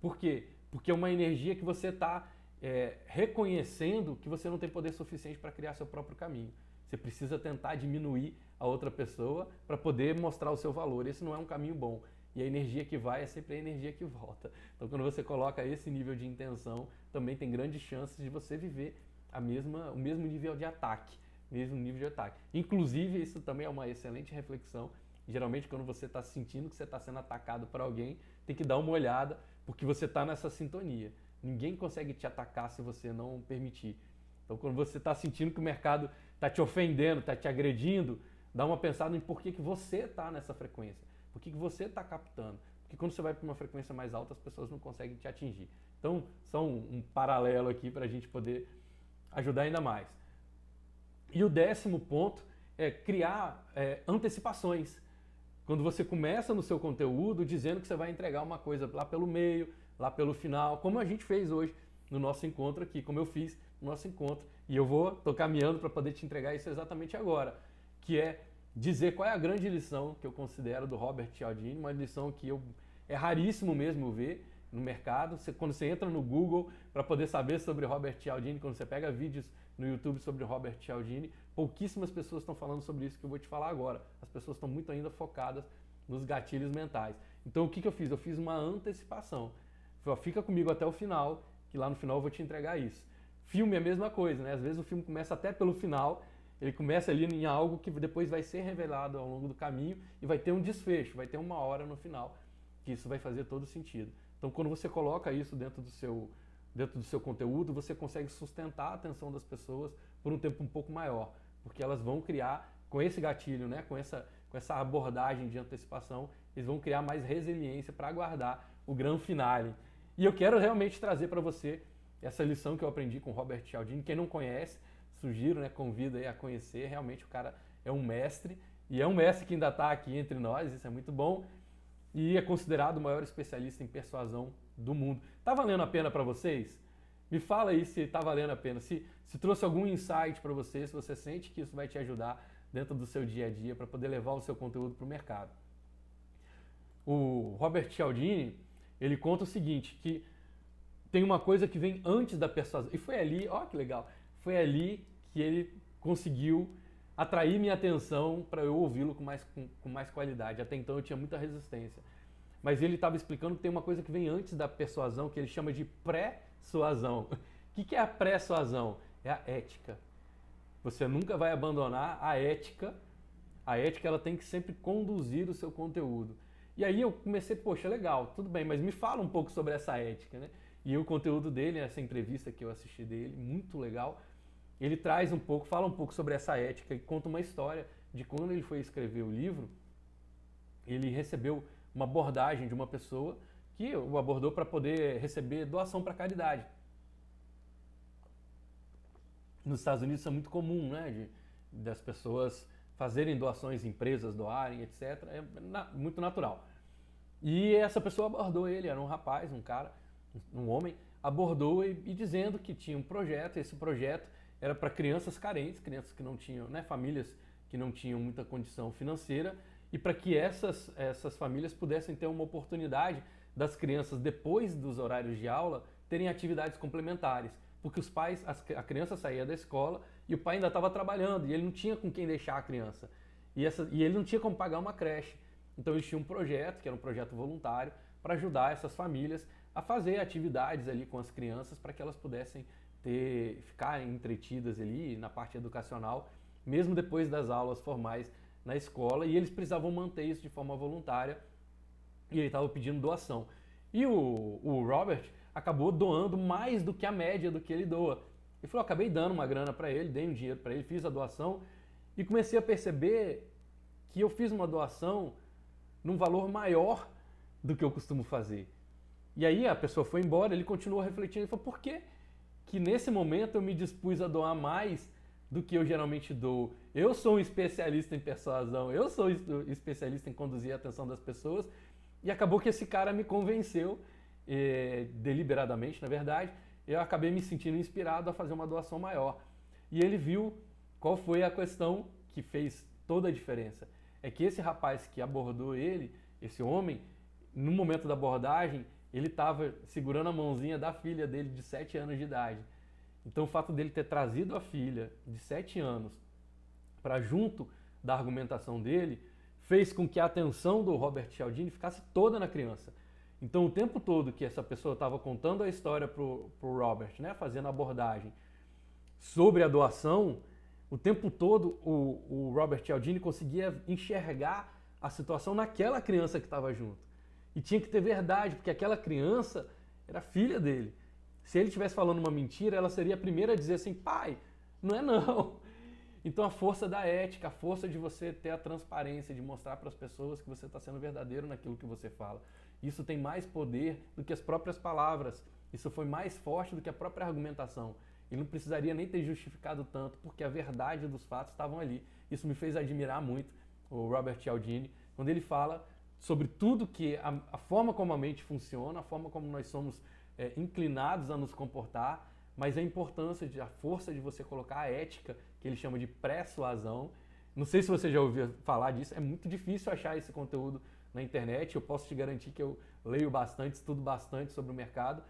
Por quê? Porque é uma energia que você está é, reconhecendo que você não tem poder suficiente para criar seu próprio caminho. Você precisa tentar diminuir a outra pessoa para poder mostrar o seu valor. Esse não é um caminho bom. E a energia que vai é sempre a energia que volta. Então, quando você coloca esse nível de intenção, também tem grandes chances de você viver a mesma, o mesmo nível de ataque mesmo nível de ataque. Inclusive, isso também é uma excelente reflexão. Geralmente, quando você está sentindo que você está sendo atacado por alguém, tem que dar uma olhada, porque você está nessa sintonia. Ninguém consegue te atacar se você não permitir. Então, quando você está sentindo que o mercado está te ofendendo, está te agredindo, dá uma pensada em por que, que você está nessa frequência, por que, que você está captando. Porque quando você vai para uma frequência mais alta, as pessoas não conseguem te atingir. Então, são um, paralelo aqui para a gente poder ajudar ainda mais. E o décimo ponto é criar é, antecipações. Quando você começa no seu conteúdo dizendo que você vai entregar uma coisa lá pelo meio, lá pelo final, como a gente fez hoje no nosso encontro aqui, como eu fiz nosso encontro. E eu vou, tô caminhando para poder te entregar isso exatamente agora, que é dizer qual é a grande lição que eu considero do Robert Cialdini, uma lição que eu é raríssimo mesmo ver no mercado. Você, quando você entra no Google para poder saber sobre Robert Cialdini, quando você pega vídeos no YouTube sobre Robert Cialdini. Pouquíssimas pessoas estão falando sobre isso que eu vou te falar agora. As pessoas estão muito ainda focadas nos gatilhos mentais. Então o que, que eu fiz? Eu fiz uma antecipação. Fica comigo até o final, que lá no final eu vou te entregar isso. Filme é a mesma coisa, né? Às vezes o filme começa até pelo final, ele começa ali em algo que depois vai ser revelado ao longo do caminho e vai ter um desfecho, vai ter uma hora no final que isso vai fazer todo sentido. Então quando você coloca isso dentro do seu dentro do seu conteúdo, você consegue sustentar a atenção das pessoas por um tempo um pouco maior, porque elas vão criar com esse gatilho, né, com essa com essa abordagem de antecipação, eles vão criar mais resiliência para aguardar o grande finale. E eu quero realmente trazer para você essa lição que eu aprendi com Robert Cialdini. Quem não conhece, sugiro, né, convido a conhecer. Realmente o cara é um mestre e é um mestre que ainda está aqui entre nós, isso é muito bom. E é considerado o maior especialista em persuasão do mundo. Tá valendo a pena para vocês? Me fala aí se tá valendo a pena, se, se trouxe algum insight para você, se você sente que isso vai te ajudar dentro do seu dia a dia para poder levar o seu conteúdo para o mercado. O Robert Cialdini, ele conta o seguinte, que tem uma coisa que vem antes da persuasão. E foi ali, ó que legal, foi ali que ele conseguiu atrair minha atenção para eu ouvi-lo com mais, com, com mais qualidade. Até então eu tinha muita resistência. Mas ele estava explicando que tem uma coisa que vem antes da persuasão, que ele chama de pré-suasão. O que é a pré-suasão? É a ética. Você nunca vai abandonar a ética. A ética ela tem que sempre conduzir o seu conteúdo. E aí eu comecei, poxa, legal, tudo bem, mas me fala um pouco sobre essa ética, né? E o conteúdo dele, essa entrevista que eu assisti dele, muito legal, ele traz um pouco, fala um pouco sobre essa ética e conta uma história de quando ele foi escrever o livro, ele recebeu uma abordagem de uma pessoa que o abordou para poder receber doação para caridade. Nos Estados Unidos isso é muito comum, né? De, das pessoas fazerem doações, empresas doarem, etc. É na, muito natural. E essa pessoa abordou ele, era um rapaz, um cara, um homem, abordou e, e dizendo que tinha um projeto, e esse projeto era para crianças carentes, crianças que não tinham, né, famílias que não tinham muita condição financeira, e para que essas, essas famílias pudessem ter uma oportunidade das crianças, depois dos horários de aula, terem atividades complementares. Porque os pais, a criança saía da escola e o pai ainda estava trabalhando e ele não tinha com quem deixar a criança. E, essa, e ele não tinha como pagar uma creche. Então eles tinham um projeto, que era um projeto voluntário, para ajudar essas famílias a fazer atividades ali com as crianças para que elas pudessem ter, ficar entretidas ali na parte educacional, mesmo depois das aulas formais na escola, e eles precisavam manter isso de forma voluntária, e ele estava pedindo doação. E o, o Robert acabou doando mais do que a média do que ele doa. Ele falou, acabei dando uma grana para ele, dei um dinheiro para ele, fiz a doação, e comecei a perceber que eu fiz uma doação num valor maior do que eu costumo fazer. E aí a pessoa foi embora, ele continuou refletindo e falou: por que, que nesse momento eu me dispus a doar mais do que eu geralmente dou? Eu sou um especialista em persuasão, eu sou especialista em conduzir a atenção das pessoas, e acabou que esse cara me convenceu, eh, deliberadamente, na verdade, eu acabei me sentindo inspirado a fazer uma doação maior. E ele viu qual foi a questão que fez toda a diferença. É que esse rapaz que abordou ele, esse homem, no momento da abordagem, ele estava segurando a mãozinha da filha dele de 7 anos de idade. Então o fato dele ter trazido a filha de 7 anos para junto da argumentação dele fez com que a atenção do Robert Cialdini ficasse toda na criança. Então o tempo todo que essa pessoa estava contando a história para o Robert, né, fazendo a abordagem sobre a doação, o tempo todo o, o Robert Cialdini conseguia enxergar a situação naquela criança que estava junto. E tinha que ter verdade, porque aquela criança era filha dele. Se ele estivesse falando uma mentira, ela seria a primeira a dizer assim: pai, não é não. [laughs] Então a força da ética, a força de você ter a transparência, de mostrar para as pessoas que você está sendo verdadeiro naquilo que você fala. Isso tem mais poder do que as próprias palavras. Isso foi mais forte do que a própria argumentação. Ele não precisaria nem ter justificado tanto, porque a verdade dos fatos estavam ali. Isso me fez admirar muito o Robert Cialdini, quando ele fala sobre tudo que a, a, forma como a mente funciona, a forma como nós somos é, inclinados a nos comportar, mas a importância de a força de você colocar a ética, que ele chama de persuasão. Não sei se você já ouviu falar disso, é muito difícil achar esse conteúdo na internet. Eu posso te garantir que eu leio bastante, estudo bastante sobre o mercado,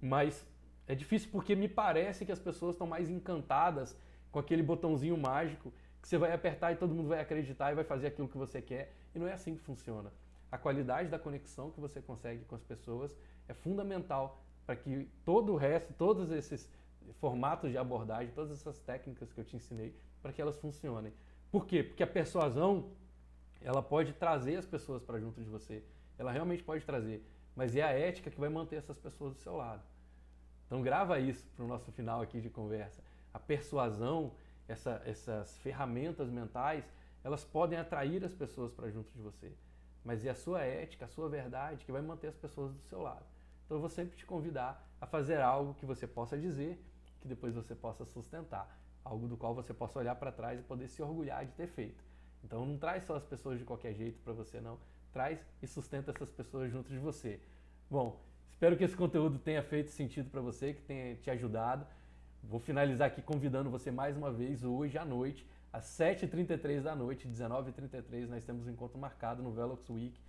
mas é difícil porque me parece que as pessoas estão mais encantadas com aquele botãozinho mágico que você vai apertar e todo mundo vai acreditar e vai fazer aquilo que você quer. E não é assim que funciona a qualidade da conexão que você consegue com as pessoas é fundamental para que todo o resto, todos esses formatos de abordagem, todas essas técnicas que eu te ensinei, para que elas funcionem. Por quê? Porque a persuasão, ela pode trazer as pessoas para junto de você. Ela realmente pode trazer, mas é a ética que vai manter essas pessoas do seu lado. Então grava isso para o nosso final aqui de conversa. A persuasão, essa, essas ferramentas mentais, elas podem atrair as pessoas para junto de você, mas é a sua ética, a sua verdade que vai manter as pessoas do seu lado. Então eu vou sempre te convidar a fazer algo que você possa dizer, que depois você possa sustentar, algo do qual você possa olhar para trás e poder se orgulhar de ter feito. Então não traz só as pessoas de qualquer jeito para você não, traz e sustenta essas pessoas junto de você. Bom, espero que esse conteúdo tenha feito sentido para você, que tenha te ajudado. Vou finalizar aqui convidando você mais uma vez hoje à noite, às 7h33 da noite, 19h33, nós temos um encontro marcado no Velox Week.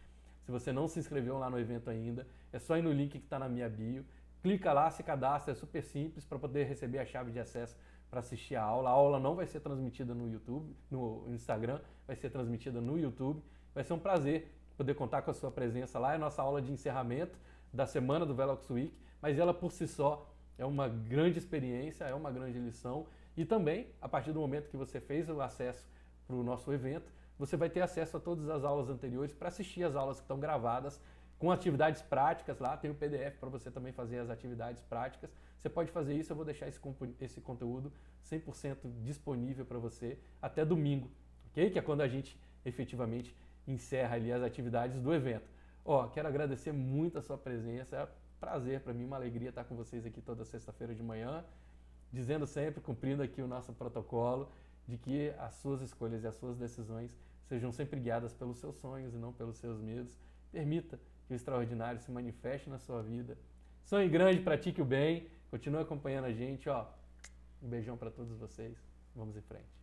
Se você não se inscreveu lá no evento ainda, é só ir no link que está na minha bio. Clica lá, se cadastra, é super simples para poder receber a chave de acesso para assistir a aula. A aula não vai ser transmitida no YouTube, no Instagram, vai ser transmitida no YouTube. Vai ser um prazer poder contar com a sua presença lá. É a nossa aula de encerramento da semana do Velox Week, mas ela por si só é uma grande experiência, é uma grande lição. E também, a partir do momento que você fez o acesso para o nosso evento, você vai ter acesso a todas as aulas anteriores para assistir as aulas que estão gravadas com atividades práticas lá. Tem o PDF para você também fazer as atividades práticas. Você pode fazer isso, eu vou deixar esse, esse conteúdo 100% disponível para você até domingo, ok? Que é quando a gente efetivamente encerra ali as atividades do evento. Ó, quero agradecer muito a sua presença. É um prazer para mim, uma alegria estar com vocês aqui toda sexta-feira de manhã, dizendo sempre, cumprindo aqui o nosso protocolo, de que as suas escolhas e as suas decisões sejam sempre guiadas pelos seus sonhos e não pelos seus medos. Permita que o extraordinário se manifeste na sua vida. Sonhe grande, pratique o bem, continue acompanhando a gente, ó. Um beijão para todos vocês. Vamos em frente.